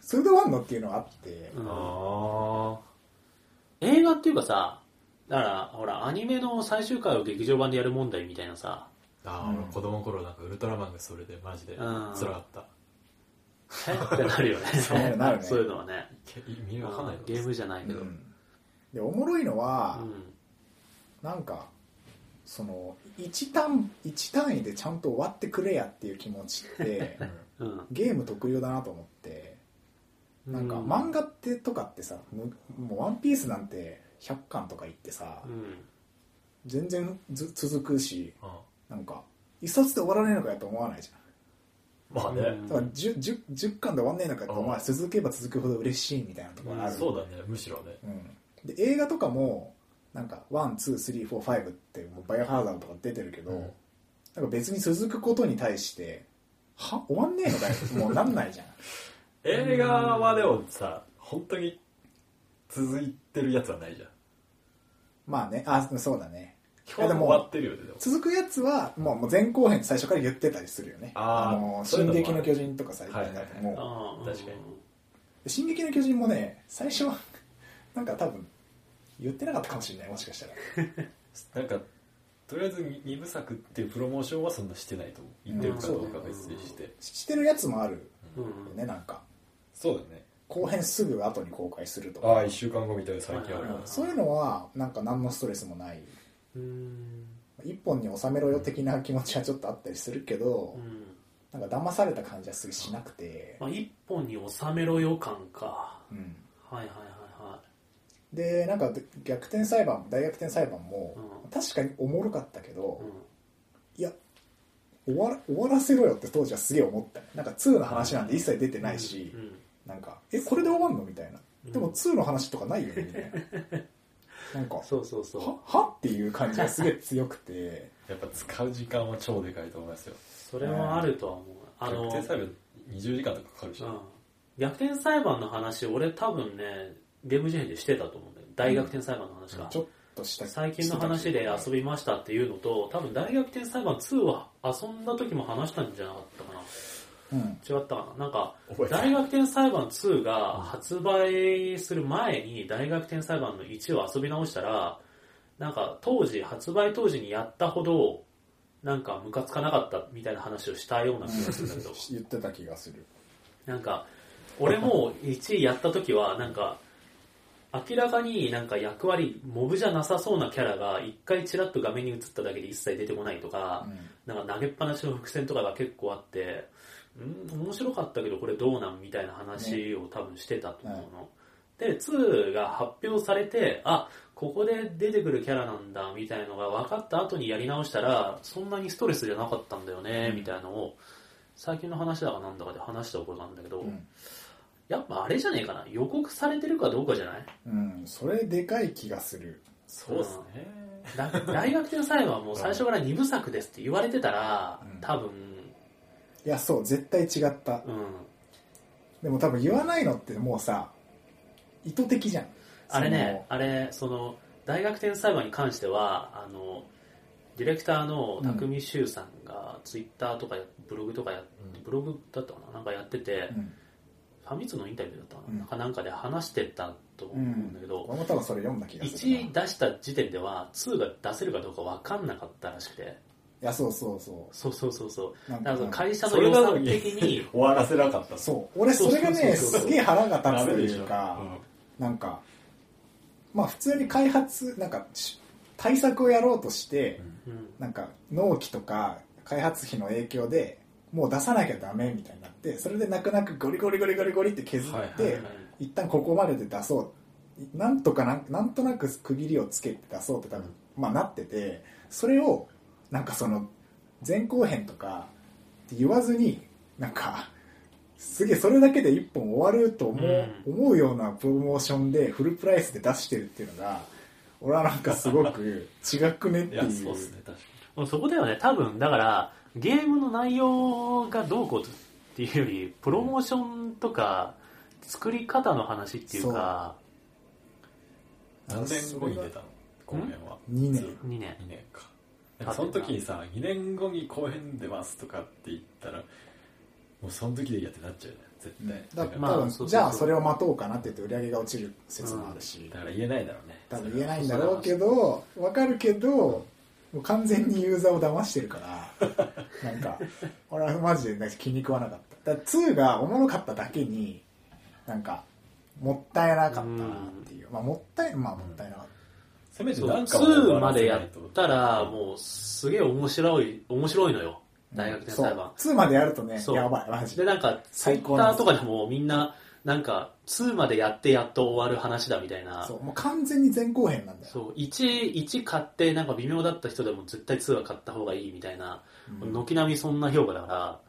それで終わんの？っていうのがあって、うん。あ映画っていうかさだからほらアニメの最終回を劇場版でやる問題みたいなさ。ああ、うん俺子供の頃なんかウルトラマンがそれでマジでうん。辛かった、え？ってなるよね。*laughs* そうなるね。そういうのはね。け意味わかんないゲームじゃないけど、うん。うんでおもろいのは、うん。なんかその1単一単位でちゃんと終わってくれやっていう気持ちって *laughs* ゲーム特有だなと思ってなんかうん。漫画ってとかってさむもう「ワンピースなんて100巻とかいってさうん。全然ず続くしうんなんか一冊で終わらねえのかやと思わないじゃん。まあね、うん。だから 10, 10, 10巻で終わんねえのかって思わないうん続けば続くほど嬉しいみたいなところある、そうだねむしろね。うん、で映画とかもなんか12345ってもうバイオハザードとか出てるけど、うん。なんか別に続くことに対しては？終わんねえのかよ。もうなんないじゃん *laughs* 映画はでもさ本当に続いてるやつはないじゃん。まあね。あそうだね。基本終わってるよねでも。続くやつはもうもう前後編最初から言ってたりするよね。あーのそういうのもある。進撃の巨人とか最近だともう、あー。確かに。進撃の巨人もね最初は *laughs* なんか多分言ってなかったかもしれないもしかしたら。*laughs* なんかとりあえず2部作っていうプロモーションはそんなしてないと思う。言ってるかどうかは別にして、してるやつもあるうん。よねなんかそうだね。後編すぐ後に公開するとか。ああ1週間後みたいな最近ある。そういうのはなんか何のストレスもない。うん。一本に収めろよ的な気持ちはちょっとあったりするけどうん。なんか騙された感じはすぐしなくて。まあ、一本に収めろよ感か。うん。はいはいはいはでなんか逆転裁判大逆転裁判もうん。確かにおもろかったけどい、いや終わら終わらせろよって当時はすげえ思った。ねなんか2の話なんて一切出てないし、うんうんなんかえこれで終わんの？みたいな。うん。でも2の話とかないよね？みたいな。*laughs* なんかそうそうそう。はは？っていう感じがすげえ強くて。*laughs* やっぱ使う時間は超でかいと思いますよ。それはあるとは思う。あの逆転裁判20時間とかかかるし、うん、逆転裁判の話俺多分ねゲーム事変でしてたと思うんだよ。大逆転裁判の話か、ちょっとした最近の話で遊びましたっていうのと多分大逆転裁判2は遊んだ時も話したんじゃなかったかな。うん違ったかな？なんか大逆転裁判2が発売する前に大逆転裁判の1を遊び直したらなんか当時発売当時にやったほどなんかムカつかなかったみたいな話をしたような気がするんだけど。*laughs* 言ってた気がする。なんか俺も1位やった時はなんか明らかになんか役割モブじゃなさそうなキャラが一回チラッと画面に映っただけで一切出てこないとか、なんか投げっぱなしの伏線とかが結構あってうん面白かったけどこれどうなんみたいな話を多分してたと思うの、で2が発表されてあここで出てくるキャラなんだみたいのが分かった後にやり直したらそんなにストレスじゃなかったんだよね、みたいなのを最近の話だかなんだかで話したことなんだけど、うん。やっぱあれじゃねえかな？予告されてるかどうかじゃない？うんそれでかい気がする。そうっすね、だ大学転裁判はもう最初から2部作ですって言われてたら、うん。多分いやそう絶対違った。うん。でも多分言わないのってもうさ意図的じゃん。あれね、あれ、その、大学転裁判に関しては、あの、ディレクターの匠修さんが、ツイッターとかやブログとかや、ブログだったかななんかやってて、そのうん。ファミ通のインタビューだったかな,、うん。なんかなんかで話してたと思うんだけど、俺も多分それ読んだ気がするな。い1出した時点では2が出せるかどうか分かんなかったらしくて、やそうそうそそうそうそうそう。うなんだか。らか会社の予算的に、*laughs* 終わらせなかった。そう。俺それがねそうそうそうそうすげえ腹がダ立つというかうんなんかまあ普通に開発なんかし対策をやろうとしてうん。なんか納期とか開発費の影響でもう出さなきゃダメみたいになってそれで泣く泣くゴリゴリゴリゴリゴリって削って、はいはいはい。一旦ここまでで出そう。なんとかなんなんとなく区切りをつけて出そうって多分、まあ、なっててそれをなんかその前後編とかって言わずになんかすげえそれだけで一本終わると思う,、思うようなプロモーションでフルプライスで出してるっていうのが俺はなんかすごく違くねっていう。そうっすね確かもうそこだよね多分だからゲームの内容がどうこうっていうよりプロモーションとか作り方の話っていうかに何年後に出たの？後編は。2年。2年。2年かなんかその時にさ2年後に後編出ますとかって言ったらもうその時でいいやってなっちゃうじゃん絶対、だからまあ多分そうそうそう。じゃあそれを待とうかなって言って売り上げが落ちる説もあるし、だから言えないだろうね多分言えないんだろうけどわかるけどもう完全にユーザーを騙してるから *laughs* なんか俺はマジでなんか気に食わなかった。だから2がおもろかっただけになんかもったいなかったなっていう、まあもったいまあもったいなかっせめてなんか2までやったらもうすげえ面白い面白いのよ。た大学でそう。裁判2までやるとねそう。やばいマジで。なんかツイッ最高ターとかでもみんななんか2までやってやっと終わる話だみたいな。そうもう完全に前後編なんだよ。そう1 1買ってなんか微妙だった人でも絶対2は買った方がいいみたいな。うん。軒並みそんな評価だから。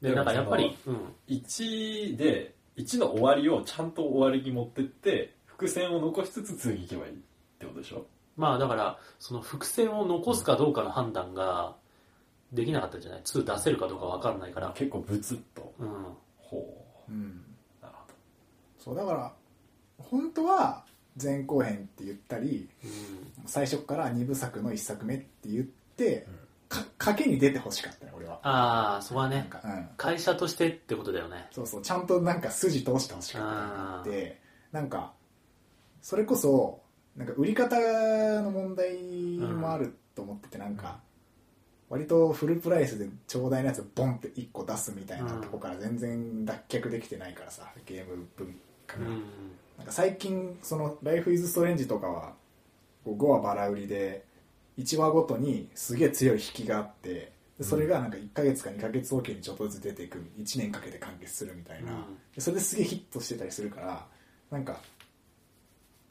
でなんかやっぱり、うん、1で1の終わりをちゃんと終わりに持ってって伏線を残しつつ次に行けばいいってことでしょ？まあだからその伏線を残すかどうかの判断ができなかったんじゃない？2出せるかどうか分かんないから。結構ブツッと。うん。ほう。ん。うなるほど。そうだから本当は前後編って言ったりうん。最初から2部作の1作目って言ってうん。か賭けに出てほしかったね俺は。ああそこはね。なんか、うん、会社としてってことだよね。そうそうちゃんとなんか筋通してほしかったなってなんかそれこそなんか売り方の問題もあると思っててなんか割とフルプライスでちょうだいのやつボンって1個出すみたいなとこから全然脱却できてないからさゲーム文化が、うん。なんか最近その「ライフイズストレンジとかはこう5話バラ売りで1話ごとにすげえ強い引きがあってでそれがなんか1ヶ月か2ヶ月おきにちょっとずつ出ていく1年かけて完結するみたいな、それですげえヒットしてたりするからなんか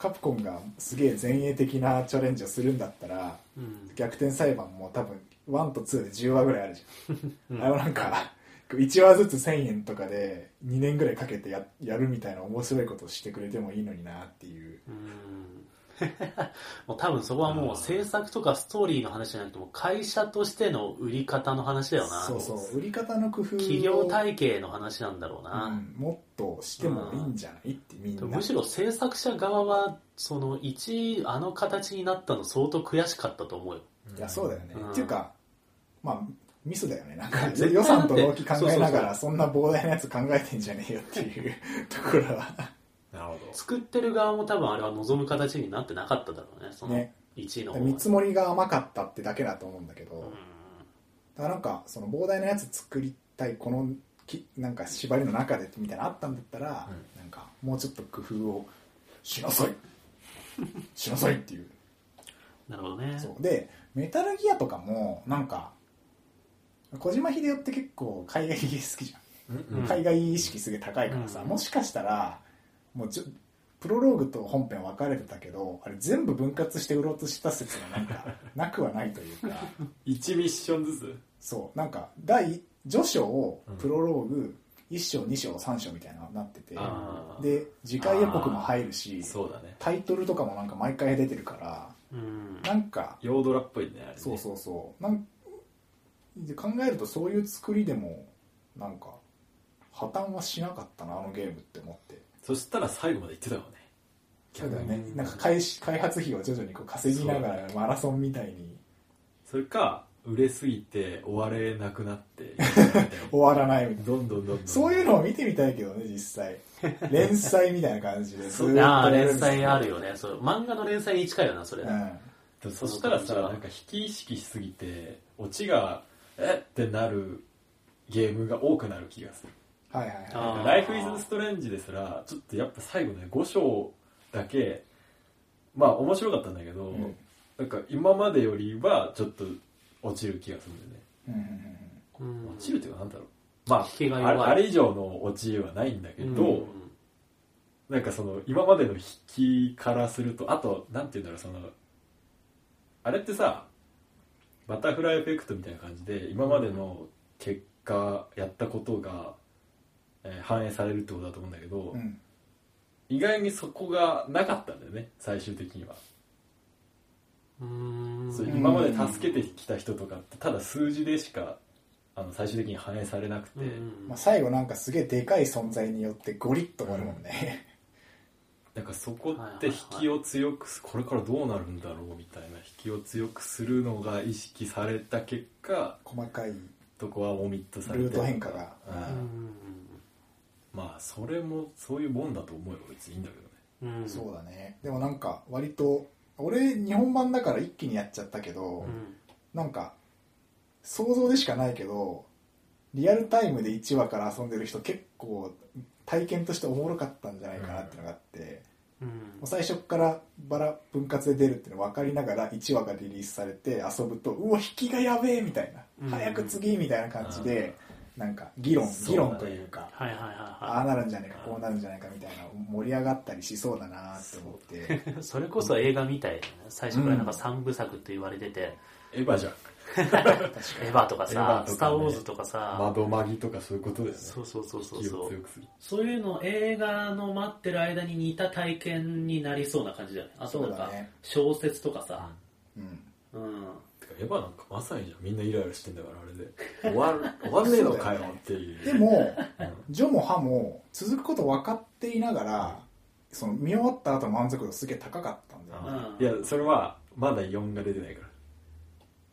カプコンがすげえ前衛的なチャレンジをするんだったらうん。逆転裁判も多分1と2で10話ぐらいあるじゃん。うん。あのなんか1話ずつ1000円とかで2年ぐらいかけてややるみたいな面白いことをしてくれてもいいのになっていう。うん *laughs* もう多分そこはもう制作とかストーリーの話じゃなくてもう会社としての売り方の話だよな。そうそう売り方の工夫を企業体系の話なんだろうな、うんもっとしてもいいんじゃないってみんな。むしろ制作者側はその1あの形になったの相当悔しかったと思うよ。いやそうだよね、うん。っていうかまあミスだよね。なんか予算と動機考えながらそんな膨大なやつ考えてんじゃねえよっていうところはなるほど。作ってる側も多分あれは望む形になってなかっただろうね。そのね。1の方は。見積もりが甘かったってだけだと思うんだけど、うん。だからなんかその膨大なやつ作りたいこのきなんか縛りの中でみたいなのあったんだったら、うなんかもうちょっと工夫をしなさい。*laughs* しなさいっていう。なるほどね。そう。でメタルギアとかもなんか小島秀夫って結構海外好きじゃん、うんうん。海外意識すげえ高いからさ、うん。もしかしたらもうちょプロローグと本編分かれてたけどあれ全部分割して売ろうとした説がなんか *laughs* なくはないというか。1ミッションずつ？そう。なんか第序章をプロローグ1章2章3章みたいななってて、あー。で次回予告も入るしそうだね。タイトルとかもなんか毎回出てるからうん。なんかヨードラっぽいねあれね。そうそうそう。なんで考えるとそういう作りでもなんか破綻はしなかったなあのゲームって思ってそしたら最後まで行ってたよね。そうだよねなんか開始開発費を徐々にこう稼ぎながらマラソンみたいに。それか売れすぎて終われなくなって *laughs* 終わらない。みたいなどんどんどんどん。そういうのを見てみたいけどね実際。*laughs* 連載みたいな感じで。ずーっとああ連載あるよね。そう。漫画の連載に近いよなそれ、うん。そしたらさなんか引き意識しすぎてオチがえ？ってなるゲームが多くなる気がするはいはいはい。ライフイズストレンジですらちょっとやっぱ最後ね5章だけまあ面白かったんだけど、うん。なんか今までよりはちょっと落ちる気がするんだよね。うんうん落ちるっていうかなんだろう。ま引きがああれ以上の落ちはないんだけど、うん。なんかその今までの引きからするとあとなんて言うんだろうそのあれってさバタフライエフェクトみたいな感じで今までの結果やったことが、えー反映されるってことだと思うんだけど、うん。意外にそこがなかったんだよね最終的には、うん。そう今まで助けてきた人とかってただ数字でしかあの最終的に反映されなくて、うんまあ、最後なんかすげえでかい存在によってゴリッと終わるもんね、*laughs* なんかそこって引きを強くすこれからどうなるんだろうみたいな引きを強くするのが意識された結果細かいとこはオミットされて。ルート変化が。うんうんまあそれもそういうもんだと思えば別にいいんだけどね。うん。そうだね。でもなんか割と俺日本版だから一気にやっちゃったけど、うん。なんか想像でしかないけどリアルタイムで1話から遊んでる人結構体験としておもろかったんじゃないかなっていうのがあって、うん。もう最初からバラ分割で出るっていうの分かりながら1話がリリースされて遊ぶとうわ引きがやべえみたいな、うん。早く次みたいな感じで、なんか議論議論というかはいはいはいああなるんじゃないかこうなるんじゃないかみたいな盛り上がったりしそうだなって思って。は *laughs* いそれこそ映画みたい最初からなんか三部作って言われてて、エヴァじゃん。確かにエヴァとかさエヴァとかね。スター・ウォーズ」とかさ、窓マギとかそういうことですね。そうそうそうそうそう。を強くする。そういうの映画の待ってる間に似た体験になりそうな感じだよね。あとなんかそうだね。小説とかさ。うん。うん。てかエヴァなんかまさにじゃんみんなイライラしてんだからあれで。終わる *laughs* 終わんねえのかよっていう。でもうん。ジョもハも続くこと分かっていながらその見終わった後の満足度すげえ高かったんだよね。うん。いやそれはまだ4が出てないか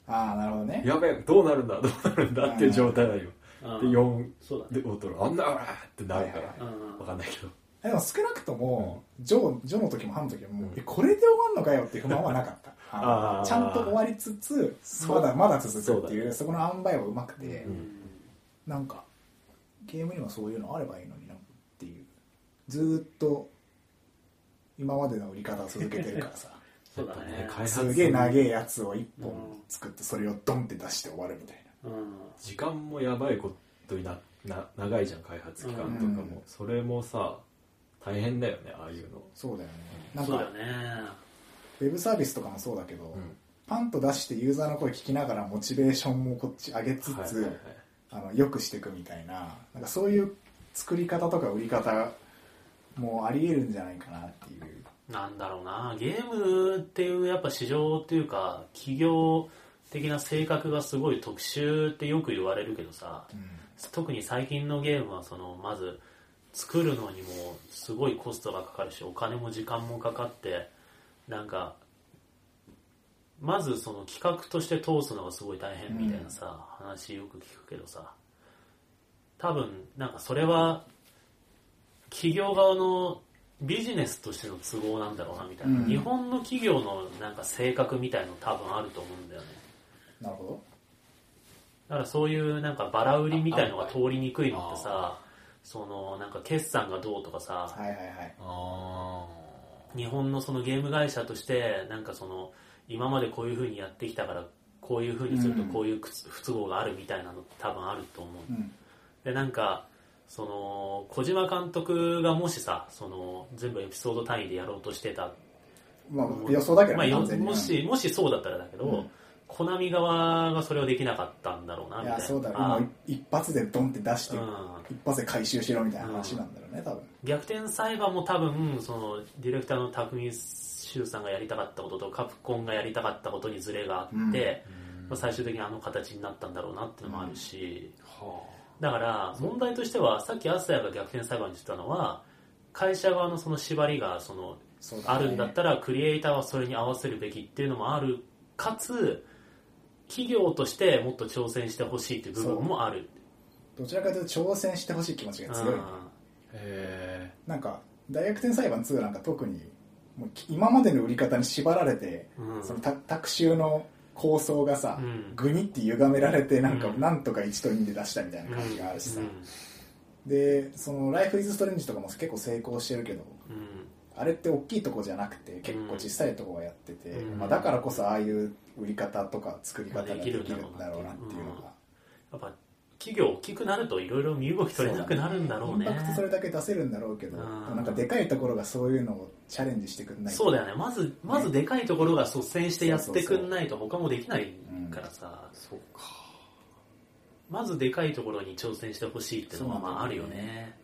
ら。ああなるほどね。やべえどうなるんだどうなるんだっていう状態だよ。うん。で4そうだね。でオートロあんなあらってなるから。うん。わかんないけど。でも少なくとも、ジョジョの時もハの時ももう、えこれで終わんのかよっていう不満はなかったあちゃんと終わりつつそう。まだまだ続くっていうそそこの塩梅はうまくて、うん。なんかゲームにもそういうのあればいいのになっていう。ずーっと今までの売り方を続けてるからさ。*laughs* そうだね。開発。すげえ長えやつを一本作ってそれをドンって出して終わるみたいな。うん。時間もやばいことになな長いじゃん開発期間とかも、うん。それもさ大変だよねああいうの。そうだよね。なんかそうだよねウェブサービスとかもそうだけど、うん。パンと出してユーザーの声聞きながらモチベーションもこっち上げつつ、はいはいはい。あの良くしていくみたいななんかそういう作り方とか売り方もありえるんじゃないかなっていう。なんだろうな。ゲームっていうやっぱ市場っていうか企業的な性格がすごい特殊ってよく言われるけどさ特に最近のゲームはそのまず作るのにもすごいコストがかかるしお金も時間もかかってなんかまずその企画として通すのがすごい大変みたいなさ、話よく聞くけどさ多分なんかそれは企業側のビジネスとしての都合なんだろうなみたいな、うん。日本の企業のなんか性格みたいの多分あると思うんだよね。なるほだからそういうなんかバラ売りみたいのが通りにくいのってさそのなんか決算がどうとかさどはいはいはい。あ日本のそのゲーム会社としてなんかその今までこういう風にやってきたからこういう風にするとこういう不不都合があるみたいなの多分あると思う。うん。でなんかその小島監督がもしさその全部エピソード単位でやろうとしてたまあ予想だけどまあ、よね完全に。もしもしそうだったらだけど、うんコナミ側がそれをできなかったんだろうなみたいな。いやそうだろあ今一発でドンって出して、うん。一発で回収しろみたいな話なんだろうね多分。逆転裁判も多分そのディレクターの匠修さんがやりたかったこととカプコンがやりたかったことにズレがあって、うん。まあ、最終的にあの形になったんだろうなっていうのもあるし、はだから問題としてはさっきアスヤが逆転裁判に言ってたのは会社側のその縛りがそのそうだね。あるんだったらクリエイターはそれに合わせるべきっていうのもある。かつ企業としてもっと挑戦してほしいっていう部分もある。どちらかというと挑戦してほしい気持ちが強い、うん。へなんか大逆転裁判2なんか特にもう今までの売り方に縛られて、うん。そのタタクシュの構想がさ、うん。グニって歪められてなんか、うん。なんとか1と2で出したみたいな感じがあるしさ、うん。でその「ライフイズストレンジとかも結構成功してるけどうん。あれって大きいとこじゃなくて結構小さいとこがやってて、うん。まあ、だからこそああいう売り方とか作り方ができるんだろうなっていうのが、やっぱ企業大きくなるといろいろ身動き取れなくなるんだろうね。インパクトそれだけ出せるんだろうけど、うん。なんかでかいところがそういうのをチャレンジしてくんないそうだよね。まずまずでかいところが率先してやってくんないと他もできないからさ。そうか。まずでかいところに挑戦してほしいっていうのはまああるよね。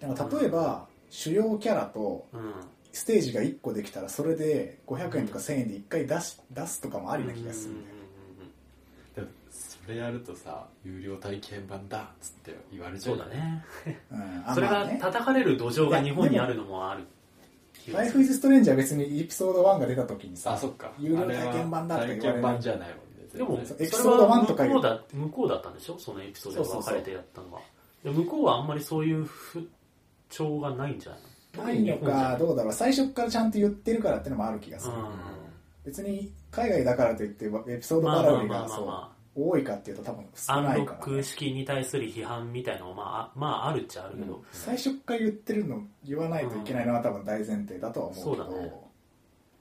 でも例えば、主要キャラとうんステージが1個できたらそれで500円とか1000円で1回出し出すとかもありな気がするんだよ、でもそれやるとさ有料体験版だっつって言われちゃそううだね。うん。あそれがまあね。叩かれる土壌が日本にあるのもある気気がする。ライフイズストレンジは別にエピソード1が出た時にさあ、そっか。有料体験版だとか言わ体験版じゃないもんね。でも、エピそソード1れはとか向こうだ、向こうだったんでしょ？そのエピソードが分かれてやったのは。で向こうはあんまりそういう風潮がないんじゃない？のないのかどうだろう。最初からちゃんと言ってるからってのもある気がする、うん。別に海外だからといってエピソードバラ売りまあまあがそうま多いかっていうと多分少ないから、ね、ク式に対する批判みたいなのもまあ、あまああるっちゃあるけど、最初から言ってるの言わないといけないのは多分大前提だとは思うけど。そうだね。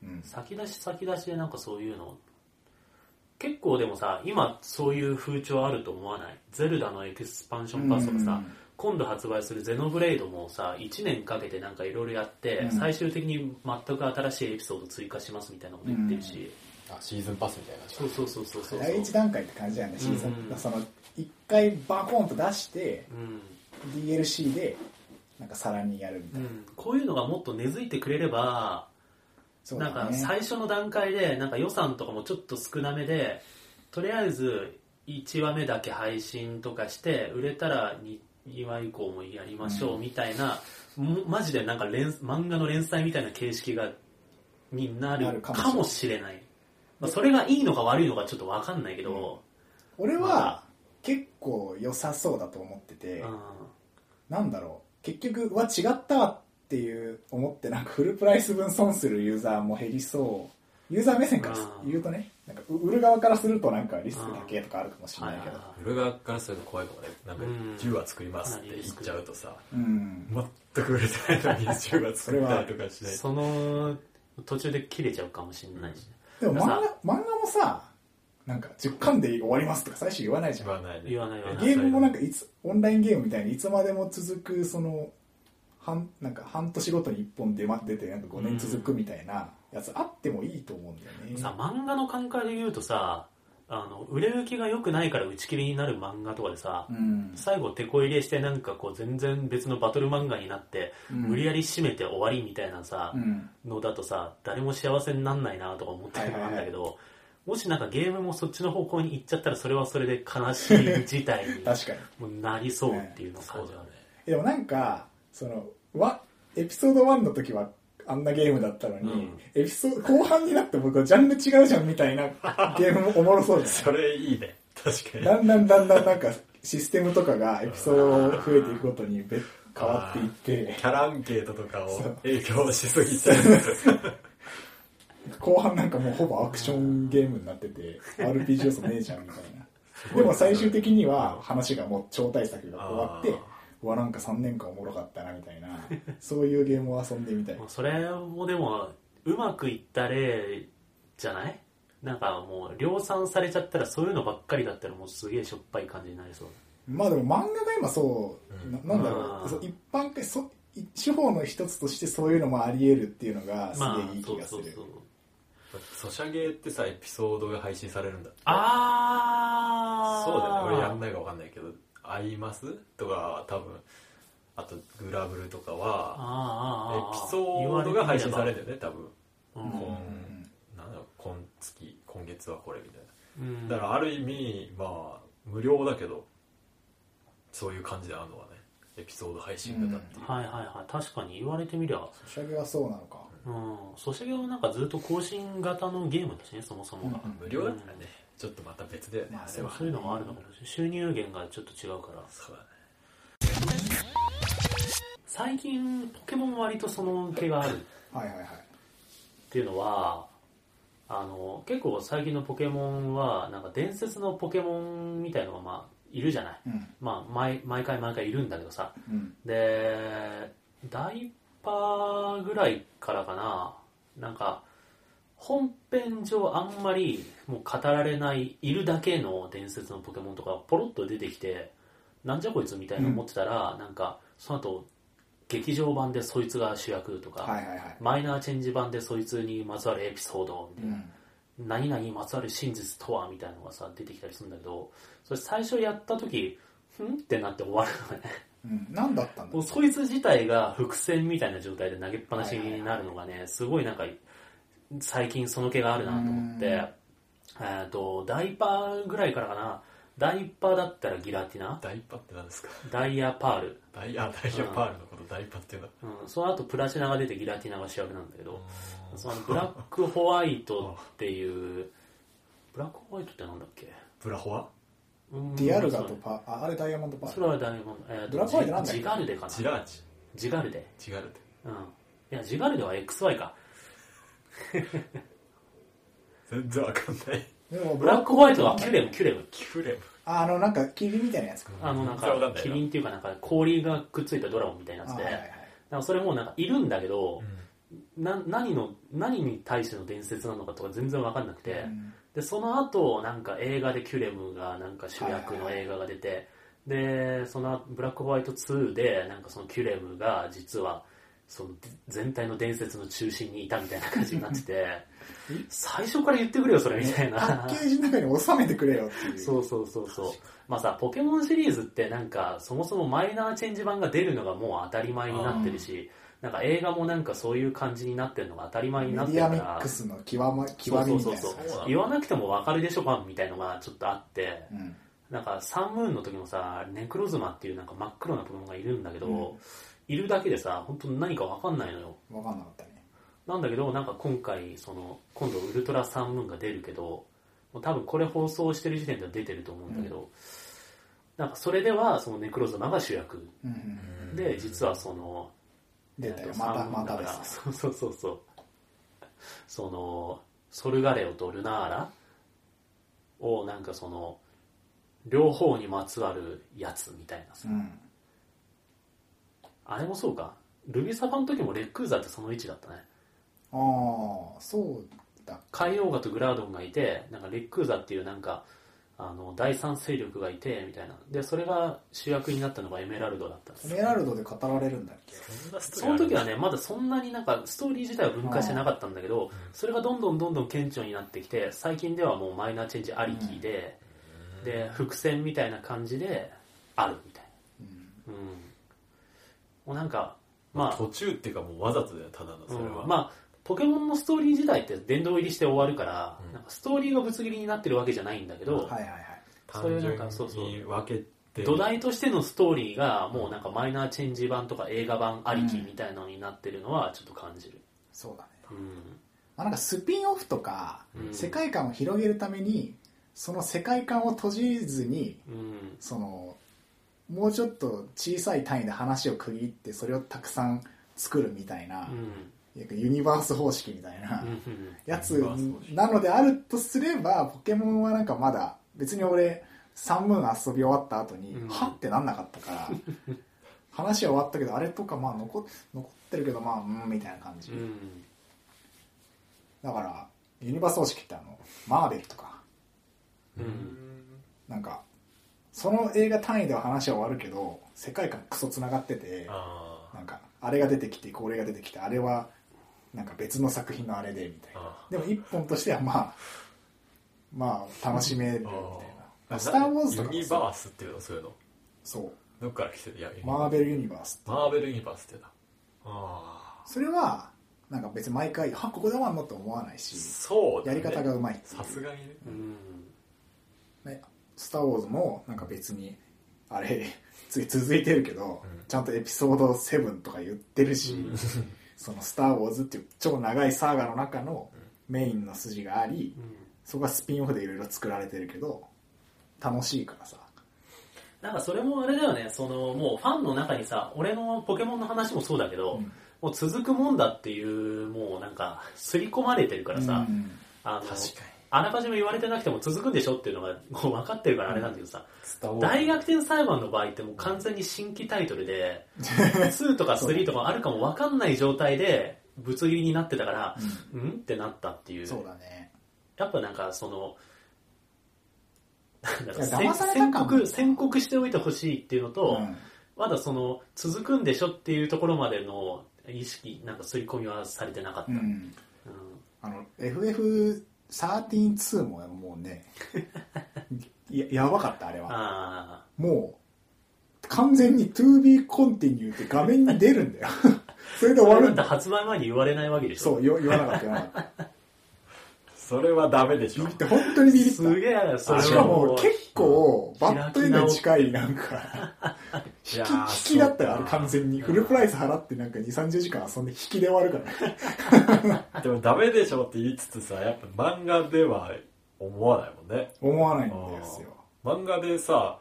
うん。先出し先出しでなんかそういうの結構でもさ今そういう風潮あると思わない？ゼルダのエクスパンションパスとかさ、うん今度発売するゼノブレイドもさ1年かけてなんかいろいろやって、うん。最終的に全く新しいエピソード追加しますみたいなこと言ってるし、あ、シーズンパスみたいな。そうそうそうそうそう第一段階って感じだよねシーズン、うん。うんその一回バコーンと出してうん。DLC でなんかさらにやるみたいな、うん、こういうのがもっと根付いてくれれば、なんか最初の段階でなんか予算とかもちょっと少なめでとりあえず1話目だけ配信とかして売れたら 2, 2話以降もやりましょうみたいな、もマジでなんか連漫画の連載みたいな形式がにななるるかもしれない、まあ、それがいいのか悪いのかちょっと分かんないけど、俺は結構良さそうだと思ってて、うん。なんだろう。結局うわ違ったわっていう思ってなんかフルプライス分損するユーザーも減りそうユーザー目線からうん言うとねなんかう売る側からするとなんかリスクだけとかあるかもしれないけど。は売る側からすると怖いかもね。なんかうん。10話作りますって言っちゃうとさ。うん全く売れてないのに10話作ったりとかしないと。その途中で切れちゃうかもしれないし。ね、でも漫さ画漫画もさなんか10巻で終わりますとか最初言わないじゃん。言わないね。言わない。言わないゲームもなんかいつオンラインゲームみたいにいつまでも続くその半なんか半年ごとに1本出ま出てなんか5年続くみたいなやつあってもいいと思うんだよね、さ漫画の感覚で言うとさあの売れ行きが良くないから打ち切りになる漫画とかでさ、うん。最後手こ入れしてなんかこう全然別のバトル漫画になって、うん。無理やり締めて終わりみたいなさ、うん。のだとさ誰も幸せになんないなとか思ってるのなんだけど、もしなんかゲームもそっちの方向に行っちゃったらそれはそれで悲しい事態に *laughs* 確かに。もうなりそうっていうのを感じはね。でもなんかそのわエピソード1の時はあんなゲームだったのに、うん。エピソード *laughs* 後半になって僕はジャンル違うじゃんみたいなゲームもおもろそうじ *laughs* それいいね。確かに。だんだんだんだんなんかシステムとかがエピソード増えていくごとにべ変わっていって。キャラアンケートとかを影響しすぎちゃう後半なんかもうほぼアクションゲームになってて RPG 要素ねえじゃんみたいな。でも最終的には話がもう超大作が終わってあうわなんか3年間おもろかったなみたいなそういうゲームを遊んでみたいそれもでもうまくいった例じゃない？なんかもう量産されちゃったらそういうのばっかりだったらもうすげえしょっぱい感じになりそう。まあでも漫画が今そう、うん。ななんだろう。そう一般化そい手法の一つとしてそういうのもあり得るっていうのがすまあげえいい気がする、そうそうそう。ソシャゲってさエピソードが配信されるんだって。ああそうだよね。俺やんないか分かんないけど「アイマス?」とか多分あとグラブルとかはあエピソードが配信されるんだよね多分うんうん。今なんだろう今月今月はこれみたいうん。なだからある意味まあ無料だけどそういう感じであるのはねエピソード配信型っていう、はいはいはい。確かに言われてみりゃ。ソシャゲはそうなのか。うん。ソシャゲはなんかずっと更新型のゲームだしねそもそもが、うん。無料だったらねちょっとまた別だよね、まああれは。そういうのがあるのかもしれない収入源がちょっと違うから。そうだね。最近ポケモン割とその毛がある。はいはいはいっていうのはあの結構最近のポケモンはなんか伝説のポケモンみたいのがまあいるじゃない、うん。まあ、毎毎回毎回いるんだけどさ。うん。でダイパーぐらいからかな。なんか本編上あんまりもう語られないいるだけの伝説のポケモンとかポロッと出てきてなんじゃこいつみたいな思ってたら、なんかその後劇場版でそいつが主役とか、はいはいはい。マイナーチェンジ版でそいつにまつわるエピソードみたいな、うん。何々にまつわる真実とはみたいなのがさ出てきたりするんだけどそれ最初やった時ふんってなって終わるのね。うん。何だったんだもうそいつ自体が伏線みたいな状態で投げっぱなしになるのがねすごいなんか最近その気があるなと思って。うんえーとダイパーぐらいからかな。ダイパーだったらギラティナ。ダイパって何ですか？ダイヤパール、ダイヤダイヤパールのことダイパっていうのうん、その後プラチナが出てギラティナが主役なんだけど。そのブラックホワイトっていうブラックホワイトってなんだっけ？ブラホワ？うん。ディアルガとパああれダイヤモンドパー。ルそれはダイヤモンド、えーとブラックホワイトなんだジガルデかな。ジラーチジガルデ。ジガルテうん。いやジガルデは XY か *laughs* 全然わかんない。でもブラックホワイトはキュレムキュレム。キュレム。ああのなんか霧みたいなやつか。あのなんそれわかんないな。かキリンっていうかなんか氷がくっついたドラゴンみたいなやつで、あはいはいはい。なんかそれもなんかいるんだけど、な何の何に対しての伝説なのかとか全然分かんなくて、うん。でその後なんか映画でキュレムがなんか主役の映画が出て、でそのブラックホワイト2でなんかそのキュレムが実はその全体の伝説の中心にいたみたいな感じになってて。*laughs* 最初から言ってくれよそれみたいパッなケージの中に収めてくれよっていう。そうそうそうそうまあさポケモンシリーズってなんかそもそもマイナーチェンジ版が出るのがもう当たり前になってるしなんか映画もなんかそういう感じになってるのが当たり前になメってるから。ミックスの極,、ま、極みみたいなそうそうそう言わなくても分かるでしょ版みたいのがちょっとあって。うん。なんかサンムーンの時もさネクロズマっていうなんか真っ黒なポケモンがいるんだけど、うんいるだけでさ本当に何か分かんないのよ。分かんなかったね。なんだけどなんか今回その今度ウルトラサンムーンが出るけどもう多分これ放送してる時点では出てると思うんだけど、なんかそれではそのネクロズマが主役。うんうんで実はその出たまたまたです。そうそうそうそう。そのソルガレオとルナーラをなんかその両方にまつわるやつみたいなさ、うんあれもそうか。ルビサファの時もレックーザってその位置だったね。ああそうだ。海王ガとグラードンがいてなんかレックーザっていうなんかあの第三勢力がいてみたいな。でそれが主役になったのがエメラルドだったんです。エメラルドで語られるんだっけ？その時はねまだそんなになんかストーリー自体は分解してなかったんだけどそれがどんどんどんどん顕著になってきて最近ではもうマイナーチェンジありきで、で伏線みたいな感じであるみたいうん。なうんもうなんかまあまあ。途中っていうかもうわざとだよただのそれは、うん。まあポケモンのストーリー自体って殿堂入りして終わるから、うん。なんかストーリーがぶつ切りになってるわけじゃないんだけど、はいはいはいそういうなん。単かそうそう純に分けて。土台としてのストーリーがもうなんかマイナーチェンジ版とか映画版ありきみたいなのになってるのはちょっと感じる、そうだね。うん。まあ、なんかスピンオフとか、うん。世界観を広げるためにその世界観を閉じずにうん。そのもうちょっと小さい単位で話を区切ってそれをたくさん作るみたいなう、ん。ユニバース方式みたいなうんやつなのであるとすればポケモンはなんかまだ別に俺サンムーン遊び終わった後に、うん。はってなんなかったから *laughs* 話は終わったけどあれとかまあ残残ってるけどまあうんみたいな感じ、うん。だからユニバース方式ってあのマーベルとか。うん。なんかその映画単位では話は終わるけど世界観クソつながっててあなんかあれが出てきてこれが出てきてあれはなんか別の作品のあれでみたいな。あでも一本としてはまあまあ楽しめるみたいあな「スター・ウォーズ」とかユニバースっていうの？そういうの？そう。どっから来てる？いやマーベル・ユニバースってマーベルユニバー。スってだあそれはなんか別に毎回「はここで終わんの?」って思わないあしそうだ、ね、やり方がうまいさすがにね。うん。ね「スター・ウォーズ」もなんか別にあれ次続いてるけど、うん。ちゃんとエピソード7とか言ってるし、うん。その「スター・ウォーズ」っていう超長いサーガの中のメインの筋があり、うん。そこがスピンオフでいろいろ作られてるけど楽しいからさ。なんかそれもあれだよねそのもうファンの中にさ俺のポケモンの話もそうだけど、うん。もう続くもんだっていうもうなんか刷り込まれてるからさ、うん。あの確かにあらかじめ言われてなくても続くんでしょっていうのがもう分かってるからあれなんだけどさ、大逆転裁判の場合ってもう完全に新規タイトルで *laughs* 2とか3とかあるかも分かんない状態でぶつ切りになってたからうん？ってなったっていう。そうだね。やっぱなんかそのなんだろ宣感告宣告しておいてほしいっていうのと、うん。まだその続くんでしょっていうところまでの意識なんか刷り込みはされてなかった、うん。うん。あの FF132 ももうね *laughs* ややばかったあれは。あもう完全に To be continue って画面に出るんだよ。*laughs* それであそわるんだって発売前に言われないわけでしょ。そう言わ言わなかった言わなかったそれはダメでしょ。ビビって本当にビビった。すげえ、それは。しかもう結構バッドエンドに近いなんか。*laughs* 引き引きだったよあれ完全に。フルプライス払ってなんか2 3 0時間遊んで引きで終わるから *laughs* でもダメでしょって言いつつさやっぱ漫画では思わないもんね。思わないんですよ。漫画でさ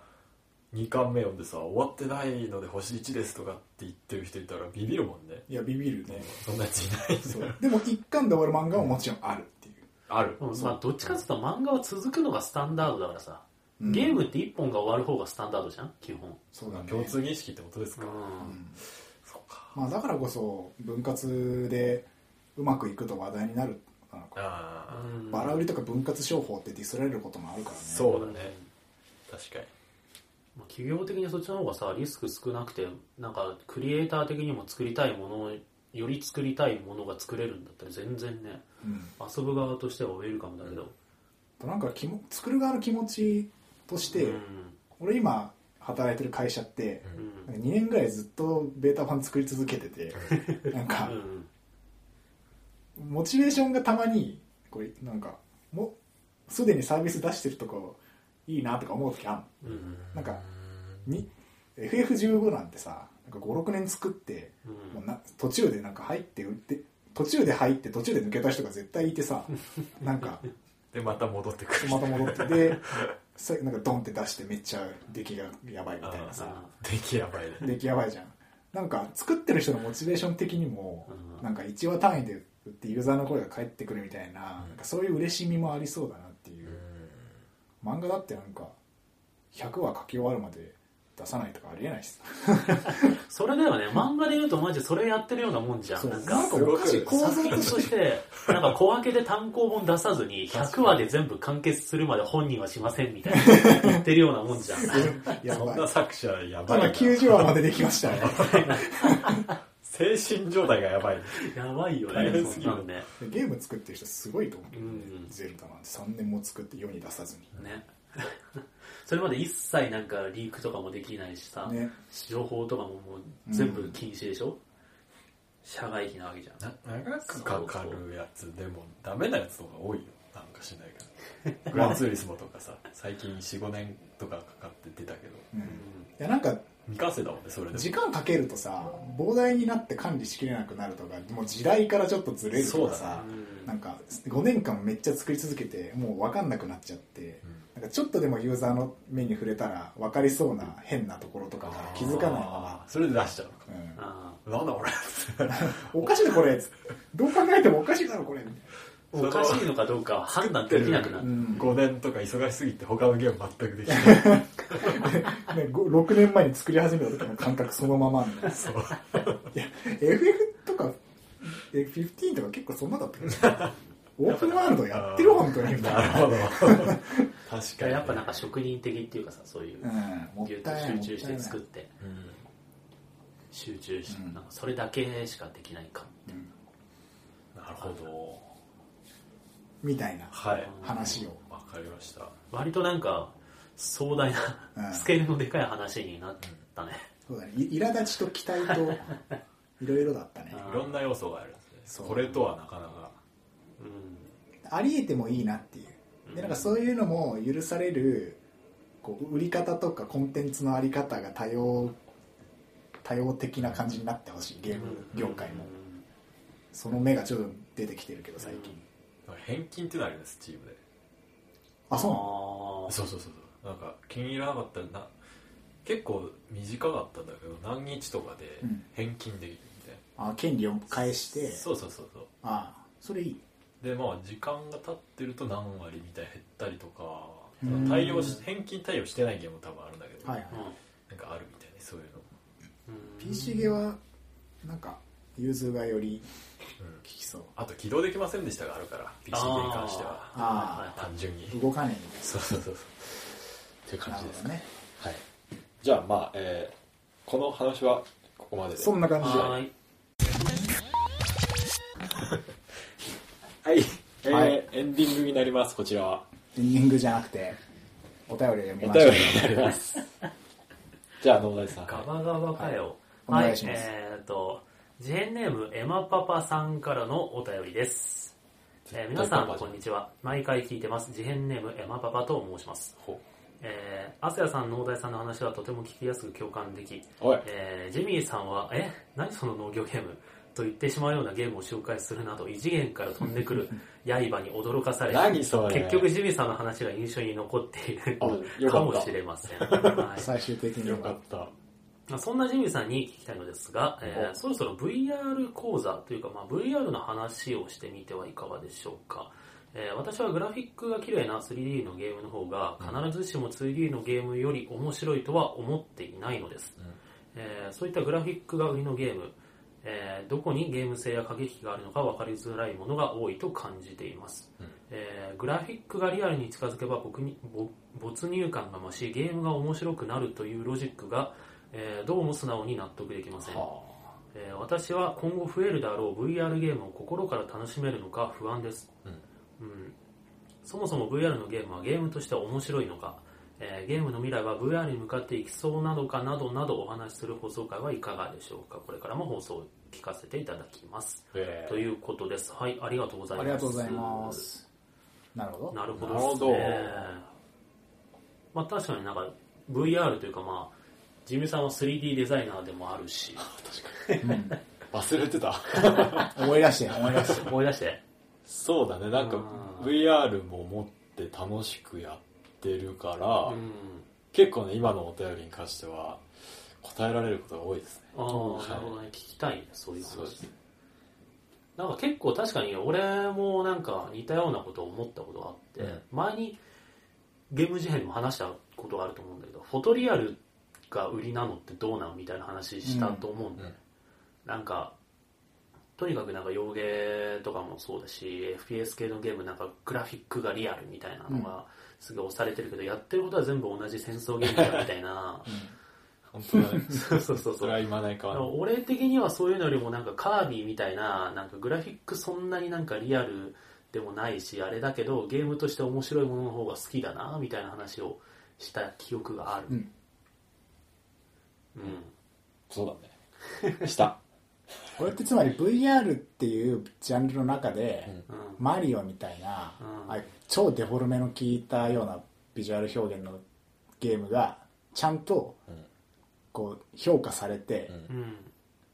2巻目読んでさ終わってないので星1ですとかって言ってる人いたらビビるもんね。いやビビるね。そんなやついない。でも一巻で終わる漫画ももちろんあるある。うんまあ、どっちかっていうと漫画は続くのがスタンダードだからさ、うん。ゲームって1本が終わる方がスタンダードじゃん？基本。そうだね共通認識ってことですか、うん。そうか。まあだからこそ分割でうまくいくと話題になるのかな。ああ、うん。バラ売りとか分割商法ってディスられることもあるからね。そうだね。確かに。まあ企業的にそっちの方がさリスク少なくてなんかクリエイター的にも作りたいものをより作りたいものが作れるんだったら全然ねうん。遊ぶ側としてはウェルカムだけど、なんか気も作る側の気持ちとして、うん。俺今働いてる会社ってうん。2年ぐらいずっとベータ版作り続けててなんかうんモチベーションがたまにこれなんかもうすでにサービス出してるとこいいなとか思う時あるうん。なんかに FF15 なんてさか56年作ってうん。もうな途中でなんか入って売って途中で入って途中で抜けた人が絶対いてさ *laughs* なんかでまた戻ってくる。また戻ってでさなんかドンって出してめっちゃ出来がやばいみたいなさ。出来やばい。ね出来やばいじゃん。なんか作ってる人のモチベーション的にもうん。なんか1話単位で売ってユーザーの声が返ってくるみたいななんかそういう嬉しみもありそうだなっていう。漫画だってなんか100話書き終わるまで出さないとかありえないしさ。*laughs* それだよね。漫画で言うとマジそれやってるようなもんじゃん。なんなんかかおかしい構造ととして *laughs* なんか小分けで単行本出さずに100話で全部完結するまで本人はしませんみたいな *laughs* 言ってるようなもんじゃん。やばい。そんな作者やば今いな。90話までできましたね精神状態がやばい。やばいよ大ねね。ゲーム作ってる人すごいと思う、うん。ゼルダなんて3年も作って世に出さずに。ねそれまで一切なんかリークとかもできないしさ、ね。情報とかももう全部禁止でしょ、社外機なわけじゃん。な長くかかるやつでもダメなやつとか多いよ。なんかしないけど *laughs* グランツーリスモとかさ最近45年とかかかって出たけど。うん。いやなんか未完成だもんねそれ時間かけるとさ膨大になって管理しきれなくなるとかもう時代からちょっとずれるとかさ、うん。なんか5年間めっちゃ作り続けてもう分かんなくなっちゃって、なんかちょっとでもユーザーの目に触れたら分かりそうな変なところとかから気づかないまま、それで出しちゃうのか。うん。あなんだ俺 *laughs* おかしいなこれ。どう考えてもおかしいだろこれ。みたいーおかしいのかどうかは判断できなくなる、な、うん。5年とか忙しすぎて他のゲーム全くできない。*laughs* ね、ご6年前に作り始めた時の感覚そのままみたいな *laughs* そう。いや FF とかえ15とか結構そんなだったけ？どオープンワールドやってる本当に。ななるほど。確かに。やっぱなんか職人的っていうかさそういううんギュッと集中して作っもてうん。集中し、うんなんかそれだけしかできないかったいななるほどみたいなはい。話を。わかりました。割となんか壮大うん。なスケールのでかい話になったね、そうだね。い苛立ちと期待と *laughs* いろいろだったね。あいろんな要素があるんですね。これとはなかなか。うん。ありえてもいいなっていう。でなんかそういうのも許されるこう売り方とかコンテンツのあり方が多様多様的な感じになってほしい。ゲーム業界も。その目がちょっと出てきてるけど最近返金っていうのあるんですチームで。あそうなの？あそうそうそうそう。なんか気に入らなかったらな結構短かったんだけど何日とかでうん。返金できるみたいあ権利を返して。な、そうそうそうそう。ああそれいい。でまあ時間が経ってると何割みたい減ったりとかうん。対応し返金対応してないゲームも多分あるんだけど、はいはい。うん。なんかあるみたいねそういうの、うん。PC ゲーはなんか融通がよりうん効きそう。あと起動できませんでしたがあるから PC ゲーに関しては。ああ単純に。動かね。えそうそうそうそう。っていうな感じですね。はい。じゃあまあ、えーこの話はここまでで。そんな感じで。はーい。はい、えーはい。エンディングになりますこちらは。エンディングじゃなくてお便りを読みおましょう。便りになります。*laughs* じゃあ野田さん。ガバガバかよ。おはい、願いします。えっ、と、ジェーンネームエマパパさんからのお便りです。えー皆さん、こんにちは。毎回聞いてます。事変ネーム、エマパパと申します。ほえー、アスヤさん、農大さんの話はとても聞きやすく共感でき、おいえージミーさんは、え？何その農業ゲーム？と言ってしまうようなゲームを紹介するなど、異次元から飛んでくる *laughs* 刃に驚かされ、何それ結局ジミーさんの話が印象に残っているあよかかったもしれません。はい最終的によかはったまあそんなジミーさんに聞きたいのですが、えーお。そろそろ VR 講座というか、まあ、VR の話をしてみてはいかがでしょうか。えー私はグラフィックが綺麗な 3D のゲームの方が必ずしも 2D のゲームより面白いとは思っていないのです。えーそういったグラフィックが売りのゲーム、えーどこにゲーム性や駆け引きがあるのか分かりづらいものが多いと感じています、えーグラフィックがリアルに近づけば僕にぼ没入感が増しゲームが面白くなるというロジックが、えーどうも素直に納得できません、えー私は今後増えるであろう VR ゲームを心から楽しめるのか不安です、うん。そもそも VR のゲームはゲームとして面白いのか、えーゲームの未来は VR に向かっていきそうなのかなどなどお話しする放送会はいかがでしょうか。これからも放送を聞かせていただきます、え。ということです。はいありがとうございあます。りがとうございます。なるほど。なるほどなるほど。ですねまあ確かになんか VR というかまあジミーさんは 3D デザイナーでもあるし。忘れてた。*laughs* 思い出して思い出して。思い出して。そうだね。なんかうん。VR も持って楽しくやってるから、うん。結構ね今のお便りに関しては答えられることが多いですね。ああ、はい。なるほどね。聞きたいねそういう話。そうです。なんか結構確かに俺もなんか似たようなことを思ったことがあって、うん。前にゲーム事変でも話したことがあると思うんだけどフォトリアルが売りなのってどうなんみたいな話したと思うんだよ、なんかとにかくなんか洋ゲーとかもそうだし FPS 系のゲームなんかグラフィックがリアルみたいなのがすごい押されてるけど、やってることは全部同じ戦争ゲームだみたいな。*laughs* 本当だね。*laughs* そうそうそうそれは今ないか俺的にはそういうのよりもなんかカービィみたいななんかグラフィックそんなになんかリアルでもないしあれだけどゲームとして面白いものの方が好きだなみたいな話をした記憶がある。うんうん。そうだね。した。これってつまり VR っていうジャンルの中で、うん。マリオみたいな、うん。ああいう超デフォルメの効いたようなビジュアル表現のゲームがちゃんとうんこう評価されて、うん。うん。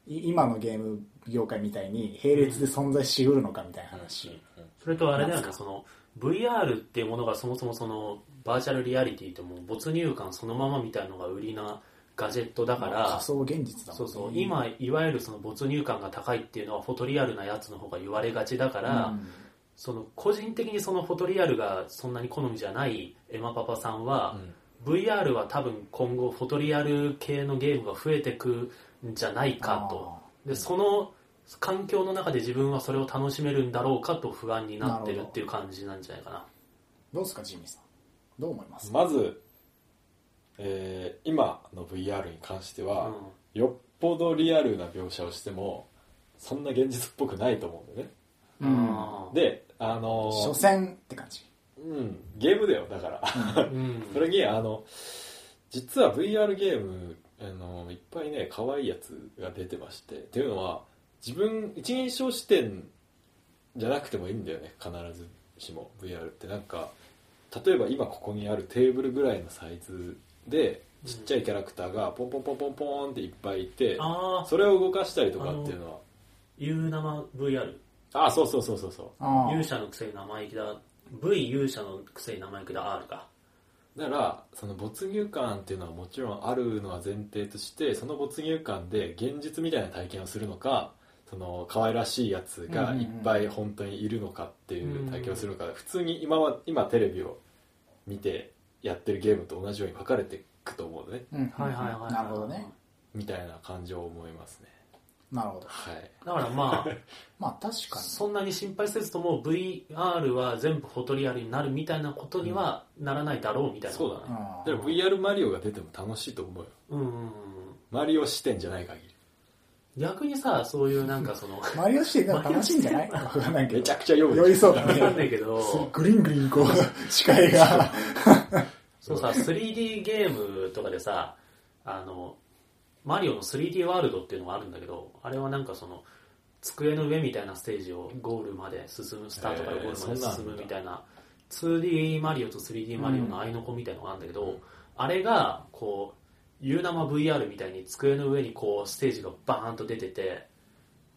い今のゲーム業界みたいに並列で存在しうるのかみたいな話、それとあれだよなんすかねその VR っていうものがそもそもそのバーチャルリアリティってもう没入感そのままみたいのが売りなガジェットだから、仮想現実だもんね。そうそう。今いわゆるその没入感が高いっていうのはフォトリアルなやつの方が言われがちだから、うん。その個人的にそのフォトリアルがそんなに好みじゃないエマパパさんは、VR は多分今後フォトリアル系のゲームが増えてくんじゃないかと。でその環境の中で自分はそれを楽しめるんだろうかと不安になってるっていう感じなんじゃないかな。ど。うですかジミーさん。どう思います？まず、えー今の VR に関しては、よっぽどリアルな描写をしてもそんな現実っぽくないと思うんだよね。うん。であのー所詮って感じ。うん、ゲームだよだから。うん。*laughs* それにあの実は VR ゲームあのいっぱいね可愛いやつが出てまして。っていうのは自分一人称視点じゃなくてもいいんだよね。必ずしも VR って。なんか例えば今ここにあるテーブルぐらいのサイズでちっちゃいキャラクターがポンポンポンポンポンっていっぱいいてああそれを動かしたりとかっていうのは。いう生 VR ああそうそうそうそうそう。勇者のくせに生意気だ。V 勇者のくせに生意気だ。R か。だからその没入感っていうのはもちろんあるのは前提としてその没入感で現実みたいな体験をするのかその可愛らしいやつがいっぱい本当にいるのかっていう体験をするのか。普通に今は今テレビを見てやってるゲームと同じように分かれていくと思うのね。うんはいはいはいはい。なるほどね。みたいな感情を思いますね。なるほど。はい。だからまあ *laughs* まあ確かに。そんなに心配せずとも VR は全部フォトリアルになるみたいなことにはならないだろうみたいな。そうだね。うんだから VR マリオが出ても楽しいと思うよ。うん。うんうんマリオ視点じゃない限り。逆にさそういうなんかその *laughs* マリオシティでも楽しいんじゃない？わかんないけど。めちゃくちゃ酔う酔いそうだわかんなねいけど。*laughs* グリングリンこう視界がそうさ 3D ゲームとかでさあのマリオの 3D ワールドっていうのがあるんだけどあれはなんかその机の上みたいなステージをゴールまで進むスタートからゴールまで進むみたいな 2D マリオと 3D マリオの合いの子みたいなのがあるんだけど、あれがこう U 生 VR みたいに机の上にこうステージがバーンと出てて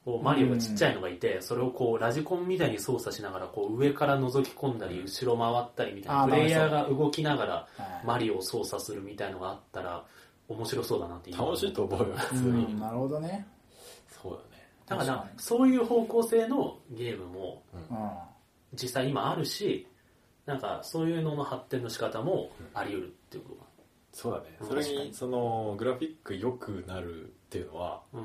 こうマリオがちっちゃいのがいて、それをこうラジコンみたいに操作しながらこう上から覗き込んだり後ろ回ったりみたいなプレイヤーが動きながらはい。マリオを操作するみたいのがあったら面白そうだなって今楽しいと思うよ普う通に、んなるほどね。そうだね。だからそういう方向性のゲームもうん。実際今あるしなんかそういうのの発展の仕方もあり得るっていうことか。そうだね。うん。それにそのグラフィック良くなるっていうのはうん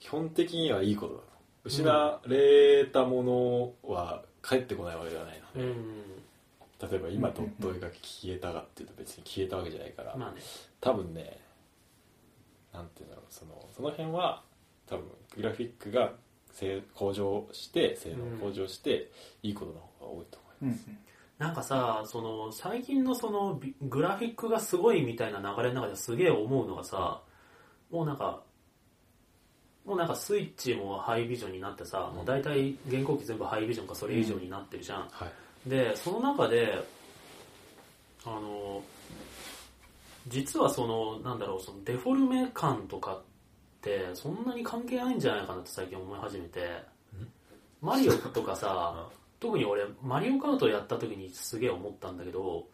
基本的にはいいことだ。と失われたものは返ってこないわけではないので、うん。例えば今ドット絵が消えたかっていうと別に消えたわけじゃないから、まあね。多分ねなんていうんだろうそのその辺は多分グラフィックが性向上して性能向上して、いいことの方が多いと思います、なんかさその最近のそのビグラフィックがすごいみたいな流れの中ですげえ思うのがさもうなんかもうなんかスイッチもハイビジョンになってさ、もう大体現行機全部ハイビジョンかそれ以上になってるじゃん、はい。でその中であの実はそのなんだろうそのデフォルメ感とかってそんなに関係ないんじゃないかなって最近思い始めて。マリオとかさ *laughs* 特に俺マリオカートやった時にすげえ思ったんだけど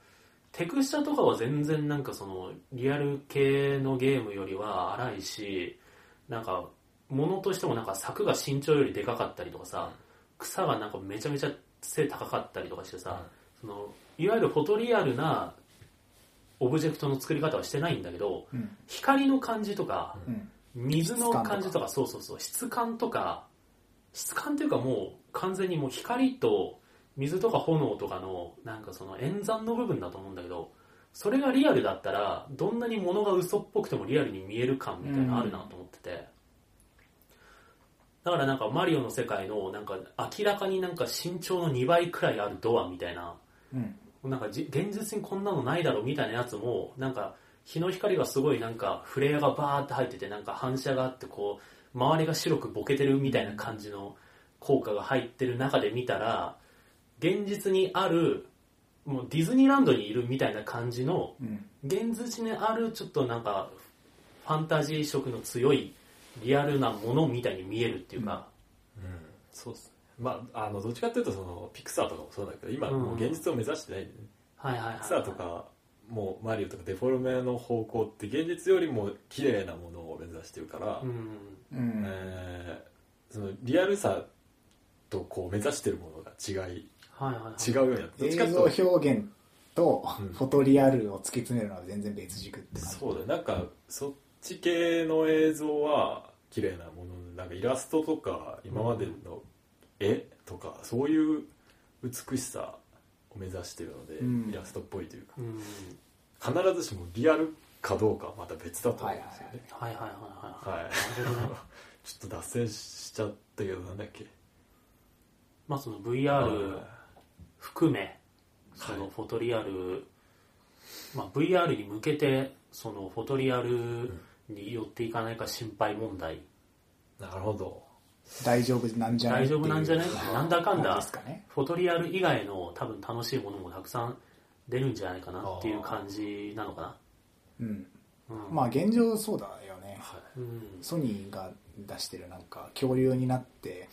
テクスチャとかは全然なんかそのリアル系のゲームよりは荒いしなんか物としてもなんか柵が身長よりでかかったりとかさ草がなんかめちゃめちゃ背高かったりとかしてさ、そのいわゆるフォトリアルなオブジェクトの作り方はしてないんだけどうん。光の感じとかうん。水の感じとか。そうそうそう質感とか質感っていうかもう完全にもう光と水とか炎とかのなんかその演算の部分だと思うんだけどそれがリアルだったらどんなに物が嘘っぽくてもリアルに見える感みたいなのあるなと思ってて、だからなんかマリオの世界のなんか明らかになんか身長の2倍くらいあるドアみたいな。うん。なんかじ現実にこんなのないだろうみたいなやつもなんか日の光がすごいなんかフレアがバーって入っててなんか反射があってこう周りが白くボケてるみたいな感じの効果が入ってる中で見たら現実にあるもうディズニーランドにいるみたいな感じのうん。現実にあるちょっとなんかファンタジー色の強いリアルなものみたいに見えるっていうか、そうっすね。まああのどっちかっていうとそのピクサーとかもそうだけど今もう現実を目指してない。んでね、はいはいはい。ピクサーとかもうマリオとかデフォルメの方向って現実よりも綺麗なものを目指してるから、うん。うん。えーそのリアルさとこう目指してるものが違い。はいはいはい。違うようになってどっちか映っていうと。像表現とうん。フォトリアルを突き詰めるのは全然別軸って感じ。そうだよ。なんかそっち系の映像は綺麗なものなんかイラストとか今までの絵とかそういう美しさを目指してるので、うん。イラストっぽいというか。うん。必ずしもリアルかどうかはまた別だと思うんですよね。はいはいはいはい。はい、ちょっと脱線しちゃったけどなんだっけ。まあその VR 含めそのフォトリアル、まあ、VR に向けてそのフォトリアルに寄っていかないか心配問題。なるほど。大丈夫なんじゃない大丈夫なんじゃない？なんだかんだ感じですかね。フォトリアル以外の多分楽しいものもたくさん出るんじゃないかなっていう感じなのかな。うん。うん、まあ現状そうだよね。はうん。ソニーが出してるなんか恐竜になって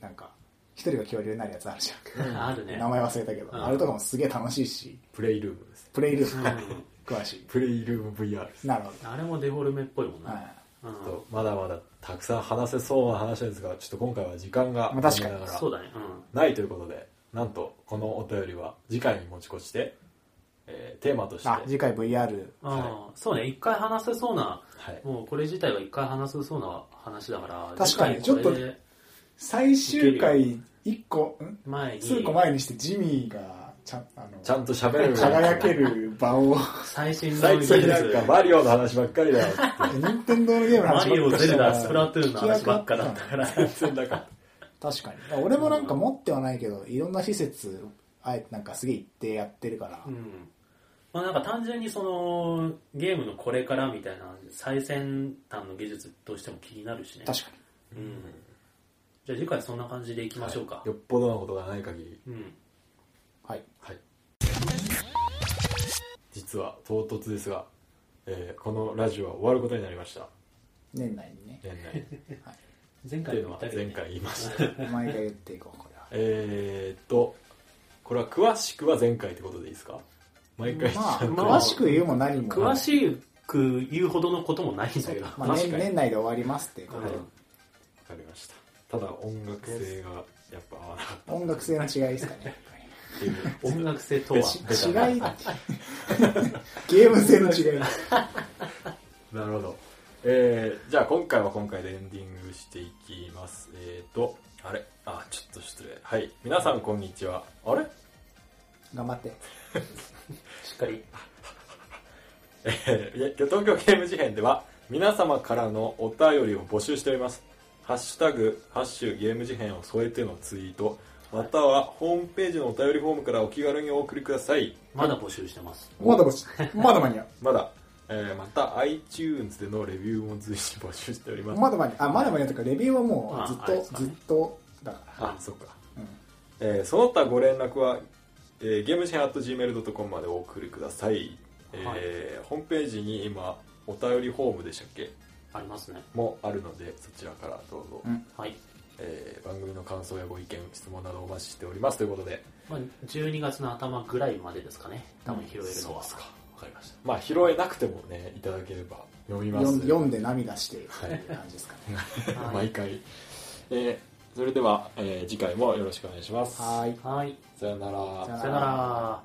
なんか一人が恐竜になるやつあるじゃん。あるね。名前忘れたけど、うん。あれとかもすげえ楽しいし。プレイルームですプレイルーム。う詳しい。プレイルーム VR ですなるほんあれもデフォルメっぽいもんど、はな、い。うん。ちょっとまだまだたくさん話せそうな話ですがちょっと今回は時間がまあ確かに。残念ながらそうだね。うん。ないということでなんとこのお便りは次回に持ち越して、えーテーマとして。あ次回 VR ああそうね。一回話せそうなはい、もうこれ自体は一回話せそうな話だから確かに。次回これで最終回1個ん？前に。数個前にしてジミーがちゃんあのちゃんと喋れる輝ける場を最新の最技術近なんかマリオの話ばっかりだよって任天堂のゲームのマリオ、話ばっかりゼルダ、したからスプラトゥーンの話ばっかだったから。全然なかっ確かに俺もなんか持ってはないけどいろんな施設あえてなんかすげえ行ってやってるから、うん。まあなんか単純にその、ゲームのこれからみたいな最先端の技術としても気になるしね。確かうん。じゃあ次回そんな感じでいきましょうかはい。よっぽどのことがない限りうん。はい。はい。実は唐突ですが、えーこのラジオは終わることになりました。年内にね。年内 *laughs* 前回っていうのは前回言いました。*laughs* 毎回言っていこうこれは。えーっとこれは詳しくは前回ってことでいいですか？毎回まあまあ詳しく言うも何も詳しく言うほどのこともないんだけど。まあ、年年内で終わりますっていうこと。で、はい。わかりました。ただ音楽性がやっぱ合わなかった。音楽性の違いですかねっていう音楽性とは？ち違いゲーム性の違い *laughs* なるほど。えー、じゃあ今回は今回でエンディングしていきます。えーと、あれ？あ、ちょっと失礼。はい。皆さんこんにちは。あれ？頑張ってしっかり。*laughs* えー東京ゲーム事変では皆様からのお便りを募集しております。ハッシュタグ、ハッシュゲーム事変を添えてのツイート、またはホームページのお便りフォームからお気軽にお送りください。まだ募集してます。まだ募集。まだ間に合まだ、えーまた iTunes でのレビューも随時募集しております。うまだ間にあまだ間に合うというかレビューはもうずっとああれですかね。ずっとだ。からあ、そっか。うん。えーその他ご連絡は、えー、ゲームシェン .gmail.com までお送りください、えーホームページに今お便りフォームでしたっけ？ありますね。もあるのでそちらからどうぞ、うん。はい。えー番組の感想やご意見質問などお待ちしております。ということで。まあ、12月の頭ぐらいまでですかね。多分拾えるのは。そうっすか。わかりました。まあ拾えなくてもねいただければ読みます。読んで涙してっていうはい感じですかね。はい。毎回、えーそれでは、えー次回もよろしくお願いします。はーい。さよならさよなら。さよなら。